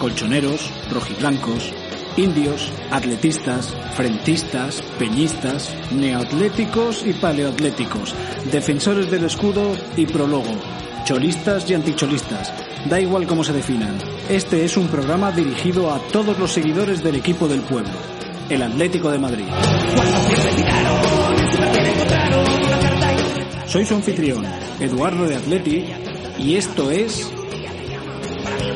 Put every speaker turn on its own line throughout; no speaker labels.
colchoneros, rojiblancos, indios, atletistas, frentistas, peñistas, neoatléticos y paleoatléticos, defensores del escudo y prólogo, cholistas y anticholistas. Da igual cómo se definan. Este es un programa dirigido a todos los seguidores del equipo del pueblo, el Atlético de Madrid. Soy su anfitrión, Eduardo de Atleti, y esto es...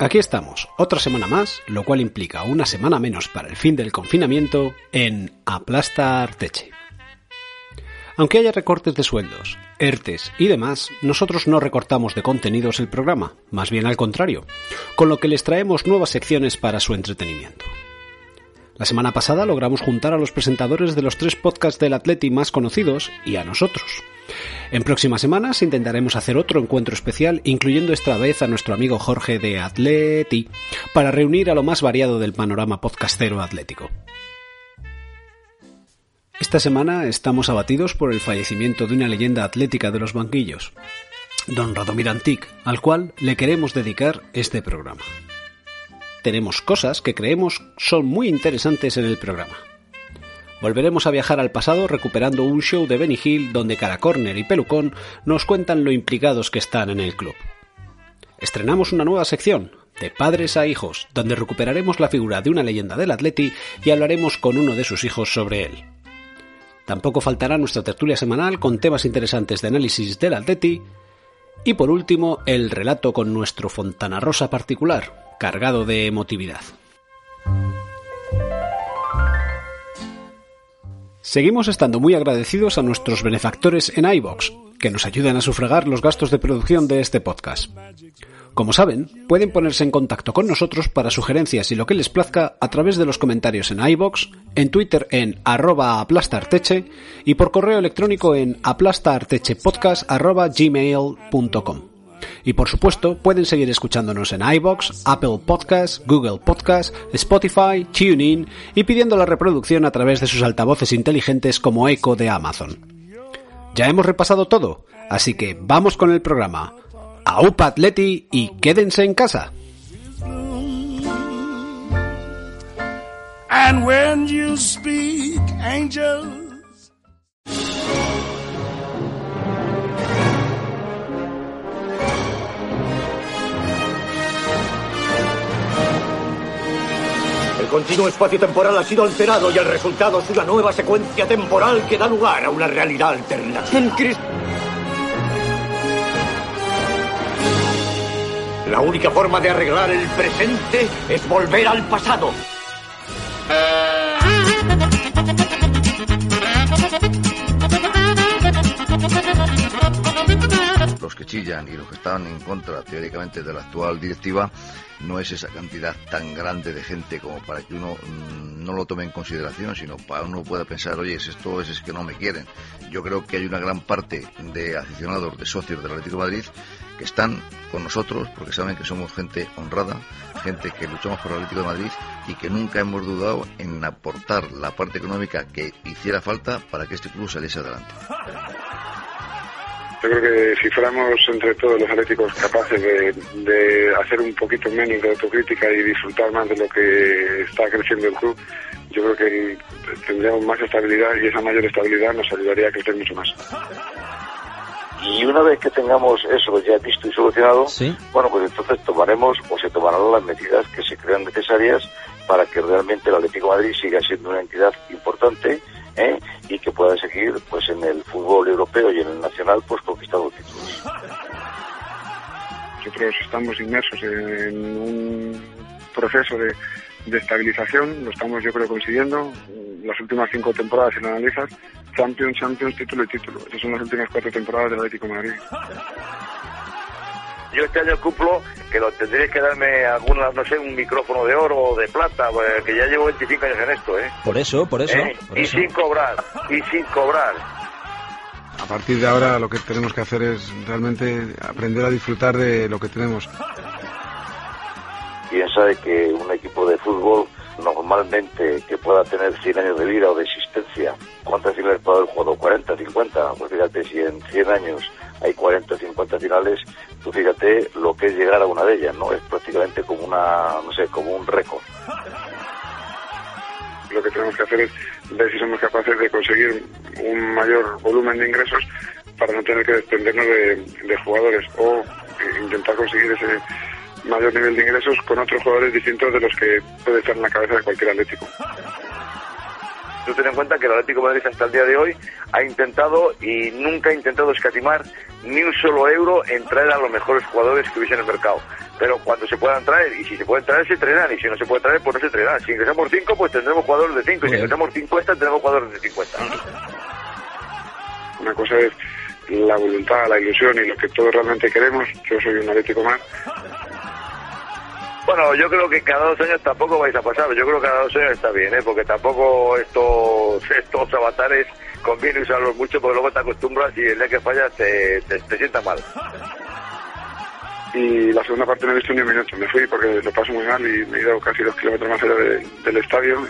Aquí estamos, otra semana más, lo cual implica una semana menos para el fin del confinamiento en Aplasta Arteche. Aunque haya recortes de sueldos, ERTES y demás, nosotros no recortamos de contenidos el programa, más bien al contrario, con lo que les traemos nuevas secciones para su entretenimiento. La semana pasada logramos juntar a los presentadores de los tres podcasts del Atleti más conocidos y a nosotros. En próximas semanas intentaremos hacer otro encuentro especial, incluyendo esta vez a nuestro amigo Jorge de Atleti, para reunir a lo más variado del panorama podcastero atlético. Esta semana estamos abatidos por el fallecimiento de una leyenda atlética de los banquillos, don Radomir Antic, al cual le queremos dedicar este programa. Tenemos cosas que creemos son muy interesantes en el programa. Volveremos a viajar al pasado recuperando un show de Benny Hill donde Cara Corner y Pelucón nos cuentan lo implicados que están en el club. Estrenamos una nueva sección, de padres a hijos, donde recuperaremos la figura de una leyenda del Atleti y hablaremos con uno de sus hijos sobre él. Tampoco faltará nuestra tertulia semanal con temas interesantes de análisis del Atleti y por último el relato con nuestro Fontana Rosa particular, cargado de emotividad. Seguimos estando muy agradecidos a nuestros benefactores en iBox, que nos ayudan a sufragar los gastos de producción de este podcast. Como saben, pueden ponerse en contacto con nosotros para sugerencias y lo que les plazca a través de los comentarios en iBox, en Twitter en arroba aplastarteche y por correo electrónico en aplastartechepodcast.gmail.com. Y por supuesto, pueden seguir escuchándonos en iBox, Apple Podcasts, Google Podcasts, Spotify, TuneIn y pidiendo la reproducción a través de sus altavoces inteligentes como Echo de Amazon. Ya hemos repasado todo, así que vamos con el programa. AUPA Atleti y quédense en casa.
Continuo espacio temporal ha sido alterado y el resultado es una nueva secuencia temporal que da lugar a una realidad alternativa. La única forma de arreglar el presente es volver al pasado.
Los que chillan y los que están en contra teóricamente de la actual directiva no es esa cantidad tan grande de gente como para que uno mm, no lo tome en consideración, sino para uno pueda pensar, oye, es esto es, es que no me quieren. Yo creo que hay una gran parte de aficionados, de socios del Atlético de Madrid que están con nosotros porque saben que somos gente honrada, gente que luchamos por el Atlético de Madrid y que nunca hemos dudado en aportar la parte económica que hiciera falta para que este club saliese adelante.
Yo creo que si fuéramos entre todos los atléticos capaces de, hacer un poquito menos de autocrítica y disfrutar más de lo que está creciendo el club, yo creo que tendríamos más estabilidad y esa mayor estabilidad nos ayudaría a crecer mucho más.
Y una vez que tengamos eso ya visto y solucionado, bueno, pues entonces tomaremos o se tomarán las medidas que se crean necesarias para que realmente el Atlético de Madrid siga siendo una entidad importante ¿eh? y que pueda seguir pues en el fútbol europeo y en el nacional pues conquistando títulos.
Nosotros estamos inmersos en un proceso de, estabilización, lo estamos yo creo consiguiendo. Las últimas cinco temporadas, si lo analizas, Champions, Champions, título y título. Esas son las últimas cuatro temporadas del Atlético de Madrid.
Yo este año cumplo que lo tendréis que darme alguna, no sé, un micrófono de oro o de plata, pues, que ya llevo 25 años en esto, ¿eh?
Por eso, por eso. ¿Eh?
y sin cobrar, y sin cobrar.
A partir de ahora lo que tenemos que hacer es realmente aprender a disfrutar de lo que tenemos.
Piensa de que un equipo de fútbol normalmente que pueda tener 100 años de vida o de existencia, ¿cuántas finales puede haber jugado? ¿40, 50? Pues fíjate, si en 100 años hay 40 o 50 finales, tú fíjate lo que es llegar a una de ellas, ¿no? Es prácticamente como una, no sé, como un récord.
Lo que tenemos que hacer es ver si somos capaces de conseguir un mayor volumen de ingresos para no tener que desprendernos de, de jugadores o intentar conseguir ese mayor nivel de ingresos con otros jugadores distintos de los que puede estar en la cabeza de cualquier Atlético.
Tú ten en cuenta que el Atlético Madrid hasta el día de hoy ha intentado y nunca ha intentado escatimar ni un solo euro en traer a los mejores jugadores que hubiese en el mercado. Pero cuando se puedan traer, y si se pueden traer, se traerán, y si no se puede traer, pues no se traerán. Si ingresamos 5, pues tendremos jugadores de 5, y si ingresamos 50, tendremos jugadores de 50.
Una cosa es la voluntad, la ilusión y lo que todos realmente queremos. Yo soy un Atlético más
bueno, yo creo que cada dos años tampoco vais a pasar. Yo creo que cada dos años está bien, ¿eh? porque tampoco estos, estos avatares conviene usarlos mucho porque luego te acostumbras y el día que fallas te, te, sienta mal.
Y la segunda parte no he visto ni un minuto. Me fui porque lo paso muy mal y me he ido casi dos kilómetros más allá del estadio.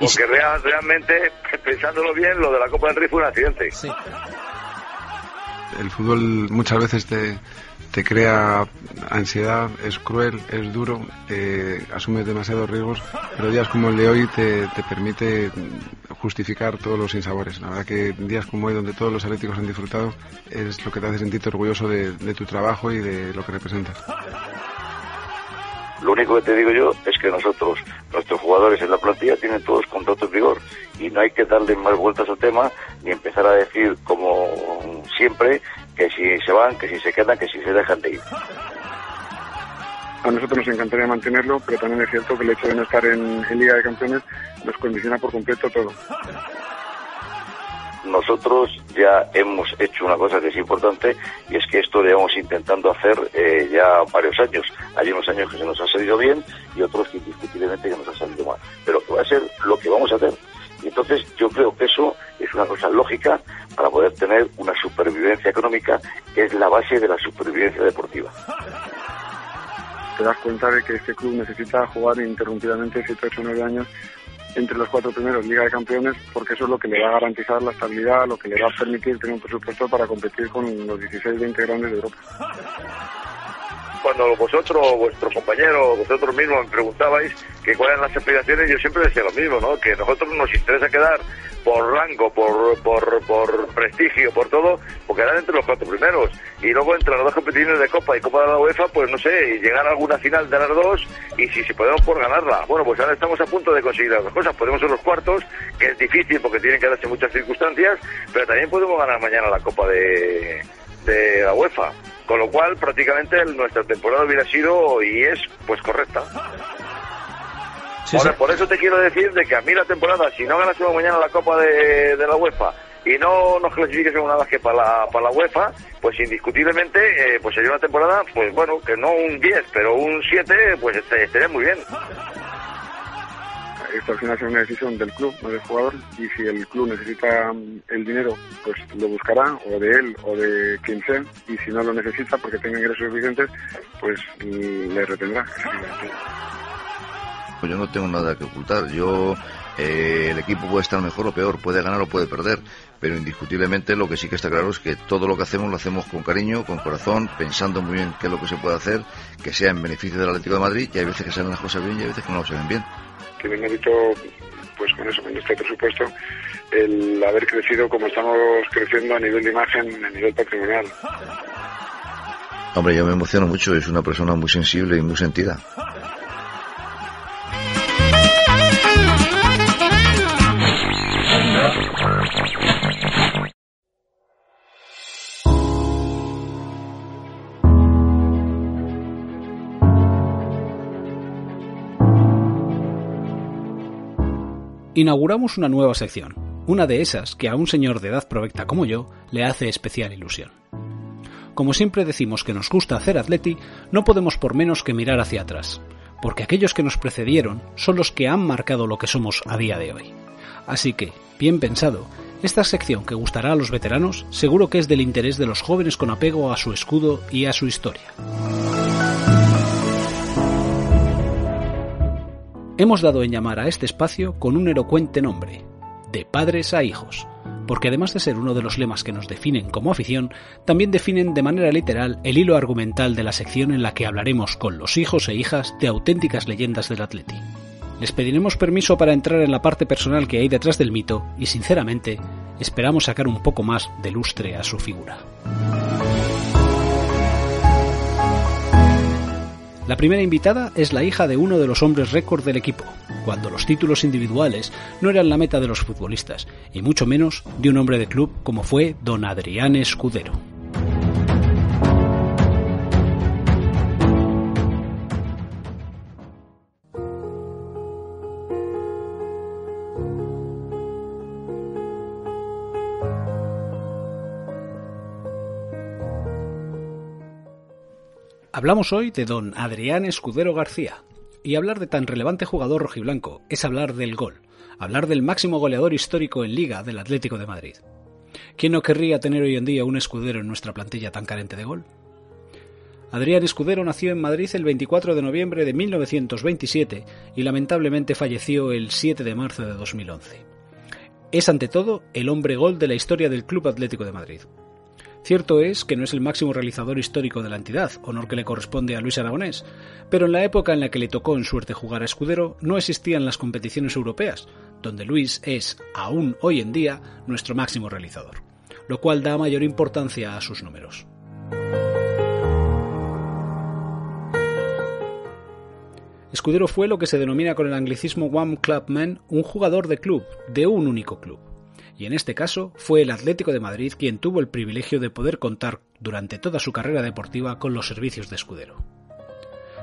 Porque realmente, pensándolo bien, lo de la Copa del Rey fue un accidente.
Sí. El fútbol muchas veces te, te crea ansiedad, es cruel, es duro, eh, asumes demasiados riesgos, pero días como el de hoy te, permite justificar todos los insabores. La verdad que días como hoy, donde todos los atléticos han disfrutado, es lo que te hace sentirte orgulloso de, de tu trabajo y de lo que representas.
Lo único que te digo yo es que nosotros, nuestros jugadores en la plantilla tienen todos contratos en vigor y no hay que darle más vueltas al tema ni empezar a decir como siempre que si se van, que si se quedan, que si se dejan de ir.
A nosotros nos encantaría mantenerlo, pero también es cierto que el hecho de no estar en, Liga de Campeones nos condiciona por completo todo.
Nosotros ya hemos hecho una cosa que es importante y es que esto lo llevamos intentando hacer eh, ya varios años. Hay unos años que se nos ha salido bien y otros que indiscutiblemente que nos ha salido mal. Pero que va a ser lo que vamos a hacer. Entonces yo creo que eso es una cosa lógica para poder tener una supervivencia económica que es la base de la supervivencia deportiva.
Te das cuenta de que este club necesita jugar ininterrumpidamente 7, 8, 9 años entre los cuatro primeros Liga de Campeones porque eso es lo que le va a garantizar la estabilidad, lo que le va a permitir tener un presupuesto para competir con los 16, 20 grandes de Europa
cuando vosotros, vuestros compañeros, vosotros mismos me preguntabais que cuáles eran las aspiraciones, yo siempre decía lo mismo, ¿no? Que a nosotros nos interesa quedar por rango, por, por, por prestigio, por todo, por quedar entre los cuatro primeros. Y luego entre las dos competiciones de Copa y Copa de la UEFA, pues no sé, llegar a alguna final de las dos y si, si podemos por ganarla. Bueno, pues ahora estamos a punto de conseguir las dos cosas. Podemos ser los cuartos, que es difícil porque tienen que darse muchas circunstancias, pero también podemos ganar mañana la Copa de, de la UEFA. Con lo cual, prácticamente nuestra temporada hubiera sido y es pues correcta. por eso te quiero decir de que a mí la temporada, si no ganásemos mañana la Copa de, la UEFA y no nos clasifiquemos una vez que para la, para la UEFA, pues indiscutiblemente eh, pues sería una temporada, pues bueno, que no un 10, pero un 7, pues este, estaría muy bien
esto al final es una decisión del club, no del jugador, y si el club necesita el dinero, pues lo buscará, o de él, o de quien sea, y si no lo necesita porque tenga ingresos suficientes, pues le retendrá.
Pues yo no tengo nada que ocultar. Yo, eh, el equipo puede estar mejor o peor, puede ganar o puede perder, pero indiscutiblemente lo que sí que está claro es que todo lo que hacemos lo hacemos con cariño, con corazón, pensando muy bien qué es lo que se puede hacer, que sea en beneficio del Atlético de Madrid, y hay veces que salen las cosas bien y hay veces que no lo salen bien
tiene mérito, pues con eso, con este presupuesto, el haber crecido como estamos creciendo a nivel de imagen, a nivel patrimonial.
Hombre, yo me emociono mucho, es una persona muy sensible y muy sentida.
Inauguramos una nueva sección, una de esas que a un señor de edad provecta como yo le hace especial ilusión. como siempre decimos que nos gusta hacer atleti, no podemos por menos que mirar hacia atrás, porque aquellos que nos precedieron son los que han marcado lo que somos a día de hoy. Así que, bien pensado, esta sección que gustará a los veteranos seguro que es del interés de los jóvenes con apego a su escudo y a su historia. Hemos dado en llamar a este espacio con un elocuente nombre, de padres a hijos, porque además de ser uno de los lemas que nos definen como afición, también definen de manera literal el hilo argumental de la sección en la que hablaremos con los hijos e hijas de auténticas leyendas del Atleti. Les pediremos permiso para entrar en la parte personal que hay detrás del mito y, sinceramente, esperamos sacar un poco más de lustre a su figura. La primera invitada es la hija de uno de los hombres récord del equipo, cuando los títulos individuales no eran la meta de los futbolistas, y mucho menos de un hombre de club como fue don Adrián Escudero. Hablamos hoy de don Adrián Escudero García, y hablar de tan relevante jugador rojiblanco es hablar del gol, hablar del máximo goleador histórico en liga del Atlético de Madrid. ¿Quién no querría tener hoy en día un escudero en nuestra plantilla tan carente de gol? Adrián Escudero nació en Madrid el 24 de noviembre de 1927 y lamentablemente falleció el 7 de marzo de 2011. Es ante todo el hombre gol de la historia del Club Atlético de Madrid. Cierto es que no es el máximo realizador histórico de la entidad, honor que le corresponde a Luis Aragonés, pero en la época en la que le tocó en suerte jugar a Escudero no existían las competiciones europeas, donde Luis es, aún hoy en día, nuestro máximo realizador, lo cual da mayor importancia a sus números. Escudero fue lo que se denomina con el anglicismo One Club Man, un jugador de club, de un único club y en este caso fue el Atlético de Madrid quien tuvo el privilegio de poder contar durante toda su carrera deportiva con los servicios de escudero.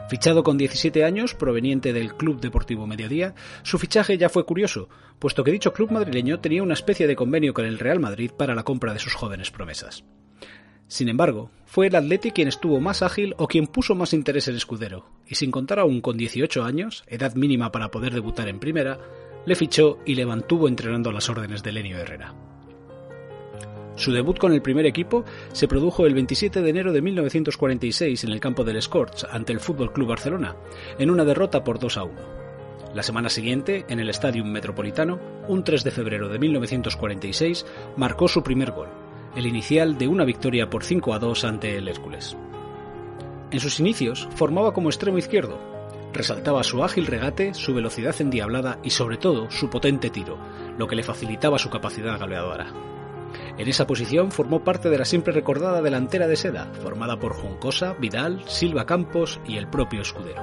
Fichado con 17 años, proveniente del Club Deportivo Mediodía, su fichaje ya fue curioso, puesto que dicho club madrileño tenía una especie de convenio con el Real Madrid para la compra de sus jóvenes promesas. Sin embargo, fue el Atleti quien estuvo más ágil o quien puso más interés en Escudero, y sin contar aún con 18 años, edad mínima para poder debutar en primera, le fichó y le mantuvo entrenando a las órdenes de Lenio Herrera. Su debut con el primer equipo se produjo el 27 de enero de 1946 en el campo del Scorch ante el Fútbol Club Barcelona, en una derrota por 2 a 1. La semana siguiente, en el Estadio Metropolitano, un 3 de febrero de 1946, marcó su primer gol, el inicial de una victoria por 5 a 2 ante el Hércules. En sus inicios formaba como extremo izquierdo, Resaltaba su ágil regate, su velocidad endiablada y sobre todo su potente tiro, lo que le facilitaba su capacidad goleadora. En esa posición formó parte de la siempre recordada delantera de Seda, formada por Juncosa, Vidal, Silva Campos y el propio Escudero.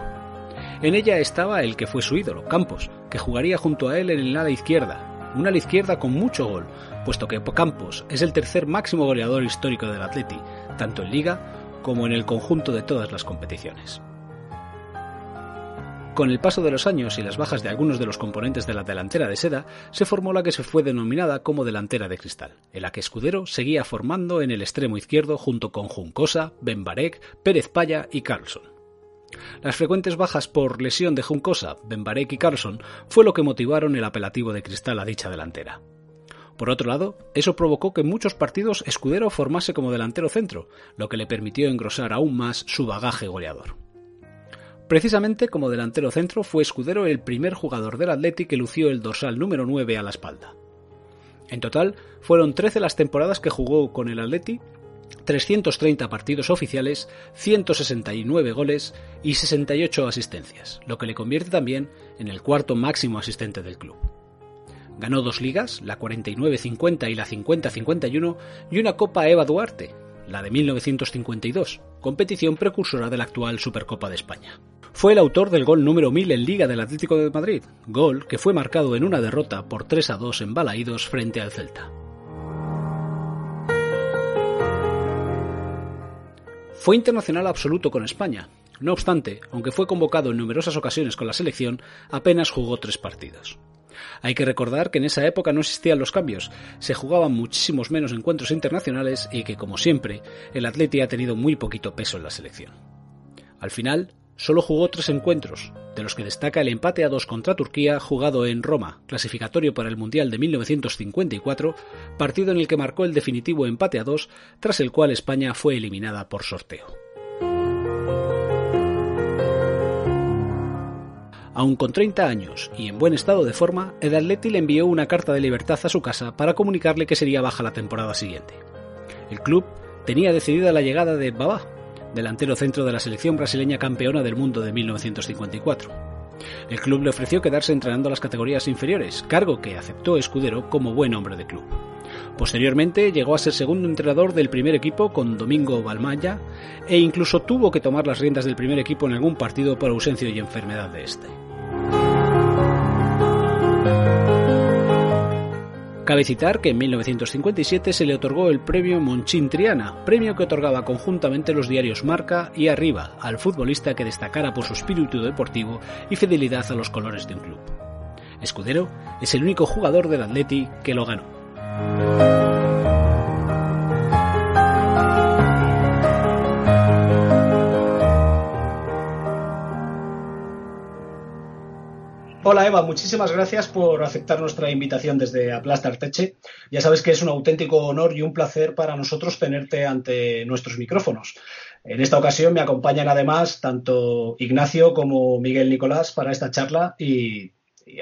En ella estaba el que fue su ídolo, Campos, que jugaría junto a él en el ala izquierda, un ala izquierda con mucho gol, puesto que Campos es el tercer máximo goleador histórico del Atleti, tanto en liga como en el conjunto de todas las competiciones. Con el paso de los años y las bajas de algunos de los componentes de la delantera de seda, se formó la que se fue denominada como delantera de cristal, en la que Escudero seguía formando en el extremo izquierdo junto con Juncosa, Benbarek, Pérez Paya y Carlson. Las frecuentes bajas por lesión de Juncosa, Benbarek y Carlson fue lo que motivaron el apelativo de cristal a dicha delantera. Por otro lado, eso provocó que en muchos partidos Escudero formase como delantero centro, lo que le permitió engrosar aún más su bagaje goleador. Precisamente como delantero centro fue Escudero el primer jugador del Atleti que lució el dorsal número 9 a la espalda. En total, fueron 13 las temporadas que jugó con el Atleti, 330 partidos oficiales, 169 goles y 68 asistencias, lo que le convierte también en el cuarto máximo asistente del club. Ganó dos ligas, la 49-50 y la 50-51, y una Copa Eva Duarte, la de 1952, competición precursora de la actual Supercopa de España. Fue el autor del gol número 1000 en Liga del Atlético de Madrid, gol que fue marcado en una derrota por 3 a 2 en Balaídos frente al Celta. Fue internacional absoluto con España. No obstante, aunque fue convocado en numerosas ocasiones con la selección, apenas jugó tres partidos. Hay que recordar que en esa época no existían los cambios, se jugaban muchísimos menos encuentros internacionales y que, como siempre, el Atleti ha tenido muy poquito peso en la selección. Al final, solo jugó tres encuentros, de los que destaca el empate a dos contra Turquía jugado en Roma, clasificatorio para el Mundial de 1954, partido en el que marcó el definitivo empate a dos, tras el cual España fue eliminada por sorteo. Aun con 30 años y en buen estado de forma, el Atleti le envió una carta de libertad a su casa para comunicarle que sería baja la temporada siguiente. El club tenía decidida la llegada de Babá, delantero centro de la selección brasileña campeona del mundo de 1954. El club le ofreció quedarse entrenando las categorías inferiores, cargo que aceptó Escudero como buen hombre de club. Posteriormente llegó a ser segundo entrenador del primer equipo con Domingo Balmaya e incluso tuvo que tomar las riendas del primer equipo en algún partido por ausencia y enfermedad de este. Cabe citar que en 1957 se le otorgó el premio Monchín Triana, premio que otorgaba conjuntamente los diarios Marca y Arriba al futbolista que destacara por su espíritu deportivo y fidelidad a los colores de un club. Escudero es el único jugador del Atleti que lo ganó. Hola Eva, muchísimas gracias por aceptar nuestra invitación desde Aplastar Teche. Ya sabes que es un auténtico honor y un placer para nosotros tenerte ante nuestros micrófonos. En esta ocasión me acompañan además tanto Ignacio como Miguel Nicolás para esta charla y,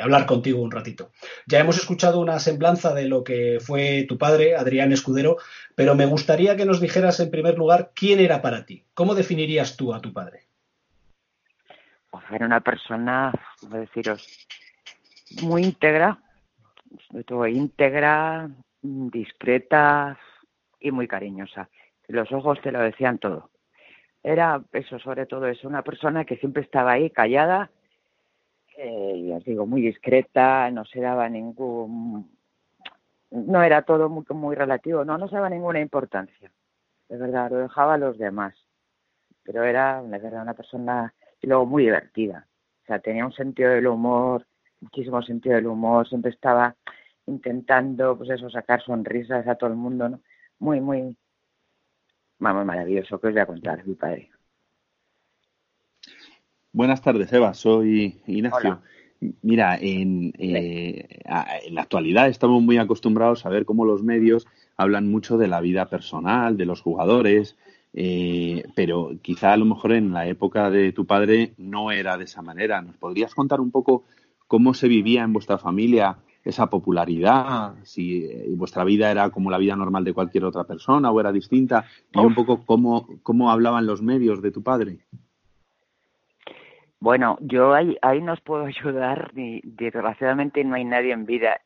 hablar contigo un ratito. Ya hemos escuchado una semblanza de lo que fue tu padre, Adrián Escudero, pero me gustaría que nos dijeras en primer lugar quién era para ti. ¿Cómo definirías tú a tu padre?
Era una persona, ¿cómo deciros, muy íntegra, sobre todo íntegra, discreta y muy cariñosa. Los ojos te lo decían todo. Era eso, sobre todo eso, una persona que siempre estaba ahí callada, eh, ya os digo, muy discreta, no se daba ningún, no era todo muy, muy relativo, no, no se daba ninguna importancia, de verdad, lo dejaba a los demás. Pero era, de verdad, una persona y luego muy divertida. O sea, tenía un sentido del humor, muchísimo sentido del humor, siempre estaba intentando, pues eso, sacar sonrisas a todo el mundo, ¿no? Muy, muy, vamos, maravilloso, que os voy a contar, mi padre.
Buenas tardes, Eva, soy Ignacio. Mira, en, eh, en la actualidad estamos muy acostumbrados a ver cómo los medios hablan mucho de la vida personal, de los jugadores, eh, pero quizá a lo mejor en la época de tu padre no era de esa manera. ¿Nos podrías contar un poco cómo se vivía en vuestra familia esa popularidad? Si eh, vuestra vida era como la vida normal de cualquier otra persona o era distinta, y un poco cómo, cómo hablaban los medios de tu padre.
Bueno, yo ahí, ahí no os puedo ayudar, ni desgraciadamente no hay nadie en vida.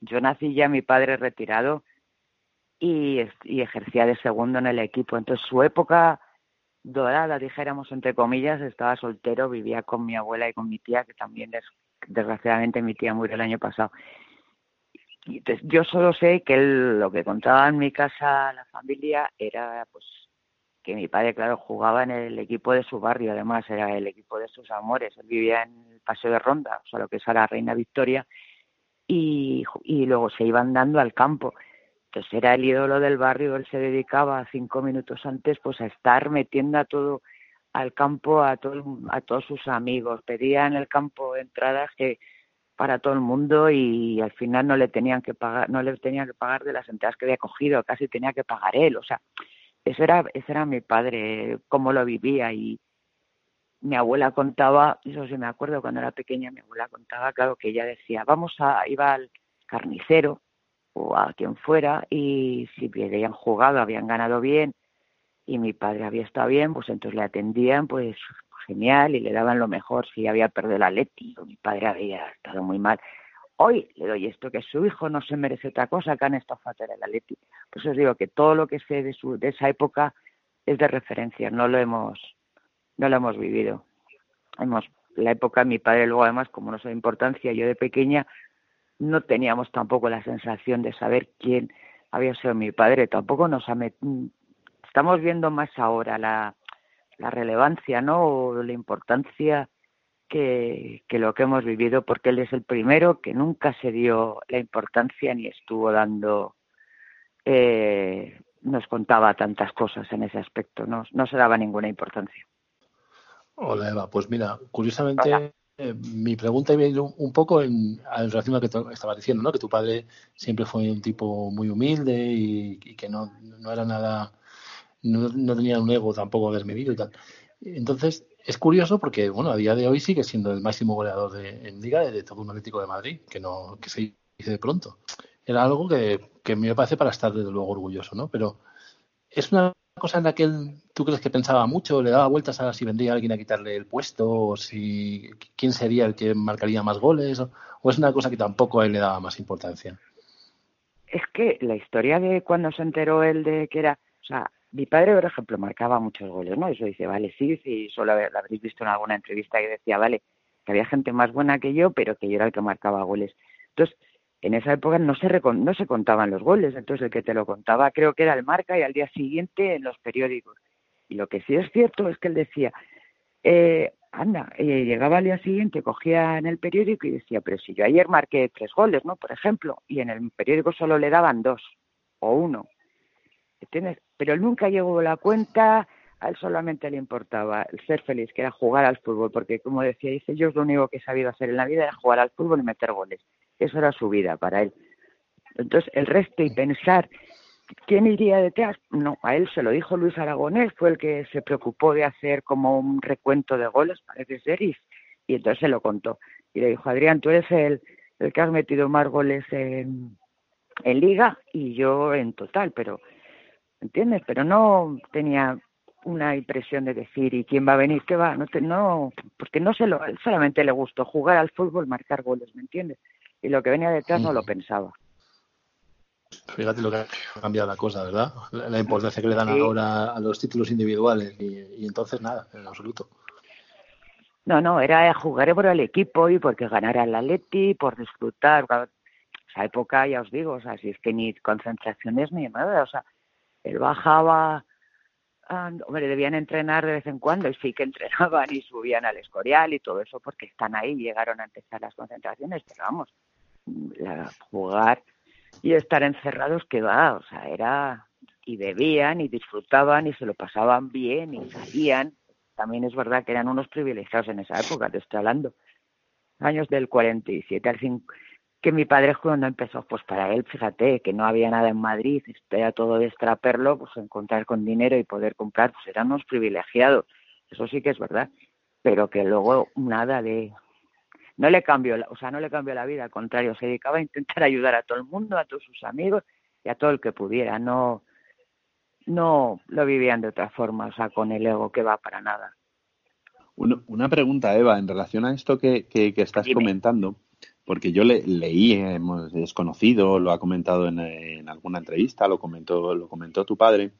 yo nací ya mi padre retirado y, ejercía de segundo en el equipo. Entonces su época dorada, dijéramos entre comillas, estaba soltero, vivía con mi abuela y con mi tía, que también desgraciadamente mi tía murió el año pasado. Y yo solo sé que lo que contaba en mi casa la familia era pues que mi padre, claro, jugaba en el equipo de su barrio, además era el equipo de sus amores. Él vivía en el Paseo de Ronda, o sea, lo que es ahora Reina Victoria, y, y luego se iban dando al campo. Entonces era el ídolo del barrio, él se dedicaba cinco minutos antes pues a estar metiendo a todo al campo a todo, a todos sus amigos, pedía en el campo entradas que para todo el mundo y al final no le tenían que pagar, no le tenía que pagar de las entradas que había cogido, casi tenía que pagar él, o sea, ese era, ese era mi padre, cómo lo vivía y mi abuela contaba, eso sí me acuerdo cuando era pequeña, mi abuela contaba, claro, que ella decía, vamos a, iba al carnicero o a quien fuera y si habían jugado, habían ganado bien y mi padre había estado bien, pues entonces le atendían pues genial y le daban lo mejor si había perdido la Leti o mi padre había estado muy mal. Hoy le doy esto, que su hijo no se merece otra cosa que han estado fatal en la Leti. Pues os digo que todo lo que sé de, su, de esa época es de referencia, no lo hemos, no lo hemos vivido. Hemos, la época de mi padre luego además, como no soy de importancia, yo de pequeña no teníamos tampoco la sensación de saber quién había sido mi padre. Tampoco nos estamos viendo más ahora la, la relevancia, ¿no? O la importancia que, que lo que hemos vivido, porque él es el primero que nunca se dio la importancia ni estuvo dando, eh, nos contaba tantas cosas en ese aspecto, no, no se daba ninguna importancia.
Hola Eva, pues mira, curiosamente eh, mi pregunta iba a ir un, poco en, relación a lo que estabas diciendo, ¿no? Que tu padre siempre fue un tipo muy humilde y, que no, no, era nada, no, no, tenía un ego tampoco desmedido y tal. Entonces, es curioso porque, bueno, a día de hoy sigue siendo el máximo goleador de, en Liga de, todo un Atlético de Madrid, que no que se dice de pronto. Era algo que, que me parece para estar desde luego orgulloso, ¿no? Pero es una cosa en la que él, tú crees que pensaba mucho, le daba vueltas a si vendría alguien a quitarle el puesto, o si quién sería el que marcaría más goles, o, es una cosa que tampoco a él le daba más importancia.
Es que la historia de cuando se enteró él de que era, o sea, mi padre, por ejemplo, marcaba muchos goles, ¿no? Eso dice, vale, sí, sí, solo lo habréis visto en alguna entrevista que decía, vale, que había gente más buena que yo, pero que yo era el que marcaba goles. Entonces, en esa época no se, no se contaban los goles, entonces el que te lo contaba creo que era el marca y al día siguiente en los periódicos. Y lo que sí es cierto es que él decía, eh, anda, eh, llegaba al día siguiente, cogía en el periódico y decía, pero si yo ayer marqué tres goles, ¿no? Por ejemplo, y en el periódico solo le daban dos o uno. Pero nunca llegó la cuenta, a él solamente le importaba el ser feliz, que era jugar al fútbol, porque como decía, dice, yo es lo único que he sabido hacer en la vida era jugar al fútbol y meter goles. Eso era su vida para él. Entonces, el resto y pensar quién iría detrás, no, a él se lo dijo Luis Aragonés, fue el que se preocupó de hacer como un recuento de goles, parece ser, y, entonces se lo contó. Y le dijo, Adrián, tú eres el, el que has metido más goles en, en liga y yo en total, pero, ¿entiendes? Pero no tenía una impresión de decir, ¿y quién va a venir? ¿Qué va? No, te, no porque no se lo, solamente le gustó jugar al fútbol, marcar goles, ¿me entiendes? Y lo que venía detrás no lo pensaba.
Fíjate lo que ha cambiado la cosa, ¿verdad? La, importancia que le dan ahora a los títulos individuales y, entonces nada, en absoluto.
No, no, era jugar por el equipo y porque ganara el Atleti, por disfrutar. Esa época, ya os digo, o sea, si es que ni concentraciones ni nada, o sea, él bajaba, ah, hombre, debían entrenar de vez en cuando y sí que entrenaban y subían al Escorial y todo eso porque están ahí, llegaron a empezar las concentraciones, pero vamos, la, jugar y estar encerrados que va, o sea, era y bebían y disfrutaban y se lo pasaban bien y salían. También es verdad que eran unos privilegiados en esa época, te estoy hablando. Años del 47 al 5, que mi padre cuando empezó, pues para él, fíjate, que no había nada en Madrid, era todo de extraperlo, pues encontrar con dinero y poder comprar, pues eran unos privilegiados. Eso sí que es verdad, pero que luego nada de no le cambió, o sea, no le cambió la vida, al contrario, se dedicaba a intentar ayudar a todo el mundo, a todos sus amigos y a todo el que pudiera, no no lo vivían de otra forma, o sea, con el ego que va para nada.
Una, pregunta, Eva, en relación a esto que, que, estás comentando, porque yo le, leí, hemos desconocido, lo ha comentado en, en, alguna entrevista, lo comentó, lo comentó tu padre.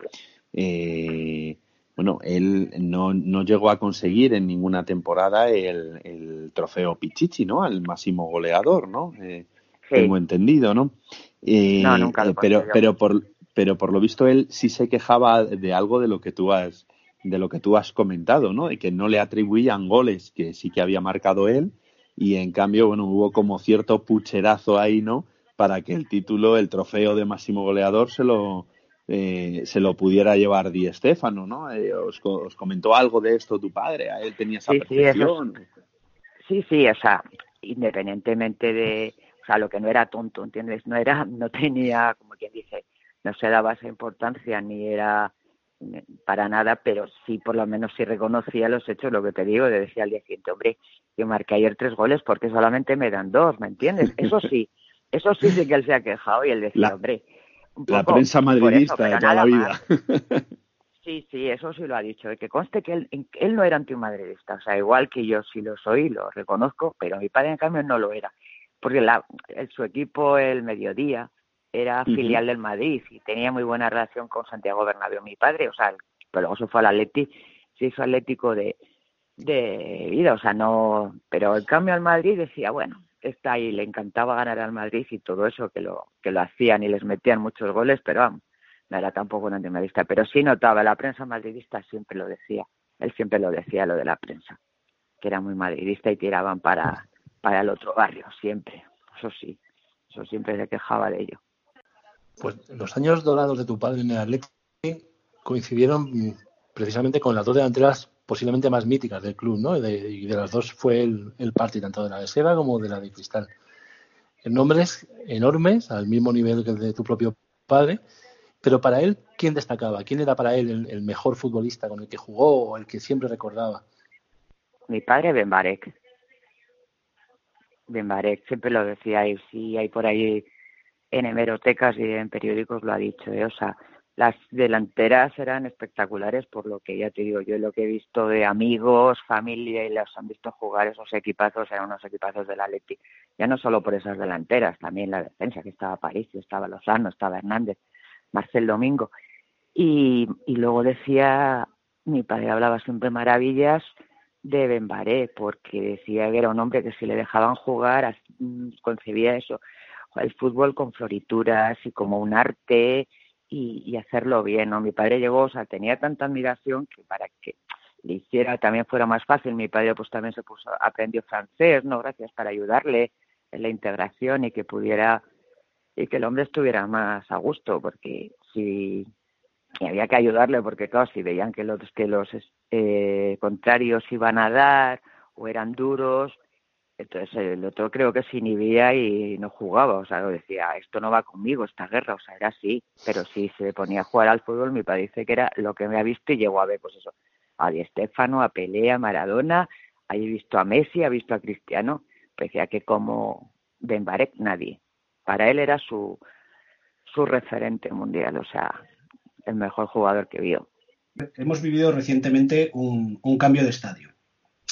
Eh, bueno, él no, no llegó a conseguir en ninguna temporada el, el trofeo Pichichi, ¿no? El máximo goleador, ¿no? Eh, Tengo entendido, ¿no?
Eh, no, nunca
eh, pero, pero, por, pero por lo visto él sí se quejaba de algo de lo que tú has de lo que tú has comentado, ¿no? De que no le atribuían goles que sí que había marcado él y en cambio, bueno, hubo como cierto pucherazo ahí, ¿no? Para que el título, el trofeo de máximo goleador se lo eh, se lo pudiera llevar Di Stefano, ¿no? Eh, os, comentó algo de esto tu padre? ¿A él tenía esa sí, percepción?
Sí, sí, o sea, independientemente de, o sea, lo que no era tonto, ¿entiendes? No era, no tenía, como quien dice, no se daba esa importancia ni era para nada, pero sí por lo menos sí reconocía los hechos, lo que te digo, de decir al día siguiente, hombre, yo marqué ayer tres goles porque solamente me dan dos, ¿me entiendes? Eso sí, eso sí sí que él se ha quejado y él decía, hombre,
la prensa madridista de toda la vida.
Sí, sí, eso sí lo ha dicho. Que conste que él, él no era antimadridista. O sea, igual que yo sí lo soy, lo reconozco, pero mi padre en cambio no lo era. Porque la, su equipo, el Mediodía, era filial del Madrid y tenía muy buena relación con Santiago Bernabéu, mi padre. O sea, pero luego se fue al Atleti, se hizo atlético de, de vida. O sea, no. Pero en cambio al Madrid decía, bueno, está ahí, le encantaba ganar al Madrid y todo eso, que lo, que lo hacían y les metían muchos goles, pero vamos, no era tampoco un antimadridista, pero sí notaba, la prensa madridista siempre lo decía, él siempre lo decía, lo de la prensa, que era muy madridista y tiraban para, para el otro barrio, siempre. Eso sí, eso siempre se quejaba de ello.
Pues los años dorados de tu padre en el Atlético coincidieron precisamente con las dos delanteras posiblemente más míticas del club, ¿no? y de las dos fue el, el tanto de la de seda como de la de cristal. Nombres enormes, al mismo nivel que el de tu propio padre, pero para él, ¿quién destacaba? ¿Quién era para él el, mejor futbolista con el que jugó o el que siempre recordaba?
Mi padre, Benbarek. Benbarek, siempre lo decía, y si hay por ahí en hemerotecas y en periódicos lo ha dicho, ¿eh? o sea, las delanteras eran espectaculares por lo que ya te digo yo lo que he visto de amigos familia y las han visto jugar esos equipazos eran unos equipazos del Atleti ya no solo por esas delanteras también la defensa que estaba París estaba Lozano estaba Hernández Marcel Domingo. Y, y luego decía mi padre hablaba siempre maravillas de Benbaré porque decía que era un hombre que si le dejaban jugar concebía eso el fútbol con florituras y como un arte y, hacerlo bien, ¿no? Mi padre llegó, o sea, tenía tanta admiración que para que le hiciera también fuera más fácil, mi padre pues también se puso, aprendió francés, ¿no? Gracias para ayudarle en la integración y que pudiera, y que el hombre estuviera más a gusto, porque si había que ayudarle, porque claro, si veían que los, que los eh, contrarios iban a dar o eran duros, entonces el otro creo que se inhibía y no jugaba, o sea, decía, esto no va conmigo, esta guerra, o sea, era así, pero si se ponía a jugar al fútbol, mi padre dice que era lo que me ha visto y llegó a ver, pues eso, a Di Stefano, a Pelea, a Maradona, ha visto a Messi, ha visto a Cristiano, pues decía que como Benbarek nadie, para él era su, su referente mundial, o sea, el mejor jugador que vio.
Hemos vivido recientemente un, un cambio de estadio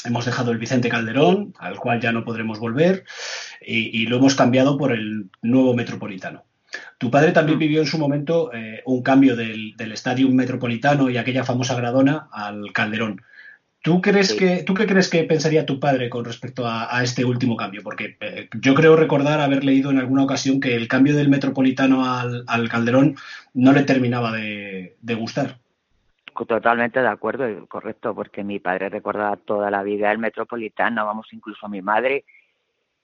hemos dejado el Vicente Calderón, al cual ya no podremos volver, y, lo hemos cambiado por el nuevo Metropolitano. Tu padre también vivió en su momento eh, un cambio del, del Estadio Metropolitano y aquella famosa Gradona al Calderón. ¿Tú, crees que, ¿Tú qué crees que pensaría tu padre con respecto a, este último cambio? Porque eh, yo creo recordar haber leído en alguna ocasión que el cambio del Metropolitano al, Calderón no le terminaba de gustar.
Totalmente de acuerdo y correcto, porque mi padre recordaba toda la vida el metropolitano, vamos, incluso mi madre,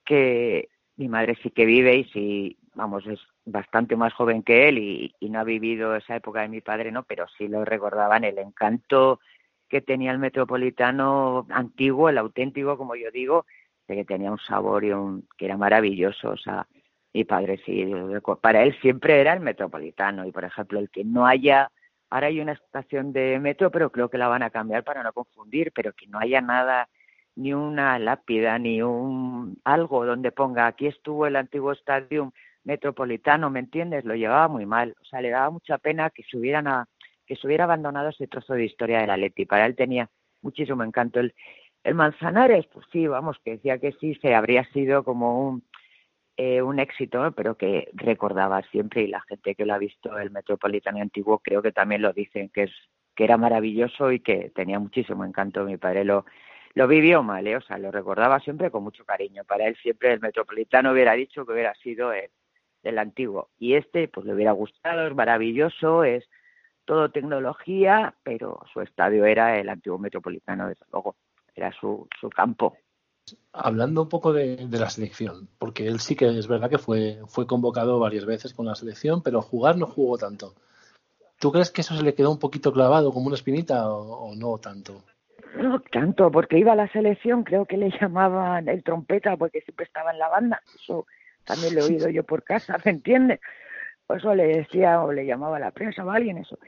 que mi madre sí que vive y sí, vamos, es bastante más joven que él y, no ha vivido esa época de mi padre, ¿no? Pero sí lo recordaban el encanto que tenía el metropolitano antiguo, el auténtico, como yo digo, de que tenía un sabor y un, que era maravilloso, o sea, mi padre sí, para él siempre era el metropolitano y, por ejemplo, el que no haya Ahora hay una estación de metro, pero creo que la van a cambiar para no confundir, pero que no haya nada, ni una lápida, ni un algo donde ponga aquí estuvo el antiguo estadio metropolitano, ¿me entiendes? Lo llevaba muy mal, o sea, le daba mucha pena que se hubieran a, que se hubiera abandonado ese trozo de historia de la Leti. Para él tenía muchísimo encanto. El, el Manzanares, pues sí, vamos, que decía que sí, se habría sido como un eh, un éxito, pero que recordaba siempre y la gente que lo ha visto el Metropolitano antiguo creo que también lo dicen que es que era maravilloso y que tenía muchísimo encanto. Mi padre lo lo vivió mal, ¿eh? o sea, lo recordaba siempre con mucho cariño. Para él siempre el Metropolitano hubiera dicho que hubiera sido el, el antiguo y este pues le hubiera gustado, es maravilloso, es todo tecnología, pero su estadio era el antiguo Metropolitano desde luego, era su su campo
hablando un poco de, la selección, porque él sí que es verdad que fue, fue convocado varias veces con la selección, pero jugar no jugó tanto. ¿Tú crees que eso se le quedó un poquito clavado como una espinita o, no tanto?
No tanto, porque iba a la selección, creo que le llamaban el trompeta porque siempre estaba en la banda. Eso también lo he oído yo por casa, ¿me entiendes? Por eso le decía o le llamaba a la prensa o a alguien eso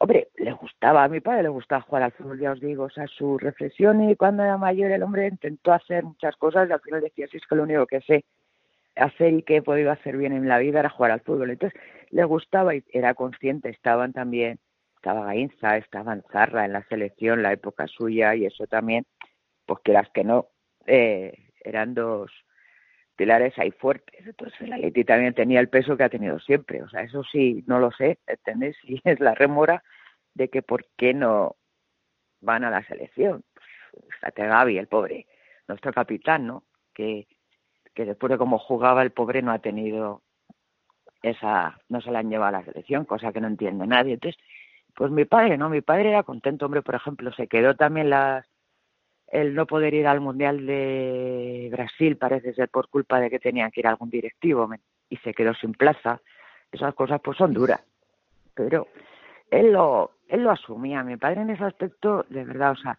hombre, le gustaba, a mi padre le gustaba jugar al fútbol, ya os digo, o sea, su reflexión y cuando era mayor el hombre intentó hacer muchas cosas y al final decía, si es que lo único que sé hacer y que he podido hacer bien en la vida era jugar al fútbol. Entonces, le gustaba y era consciente, estaban también, estaba Gainza, estaba Zarra en la selección, la época suya y eso también, pues que las que no, eh, eran dos pilares ahí fuertes. Entonces el Atleti también tenía el peso que ha tenido siempre. O sea, eso sí, no lo sé, ¿entendés? Y es la remora de que por qué no van a la selección. Pues, Gaby, el pobre, nuestro capitán, ¿no? Que, que después de cómo jugaba el pobre no ha tenido esa, no se la han llevado a la selección, cosa que no entiende nadie. Entonces, pues mi padre, ¿no? Mi padre era contento, hombre, por ejemplo, se quedó también las el no poder ir al Mundial de Brasil parece ser por culpa de que tenían que ir a algún directivo y se quedó sin plaza. Esas cosas pues son duras. Pero él lo, él lo asumía. Mi padre en ese aspecto, de verdad, o sea,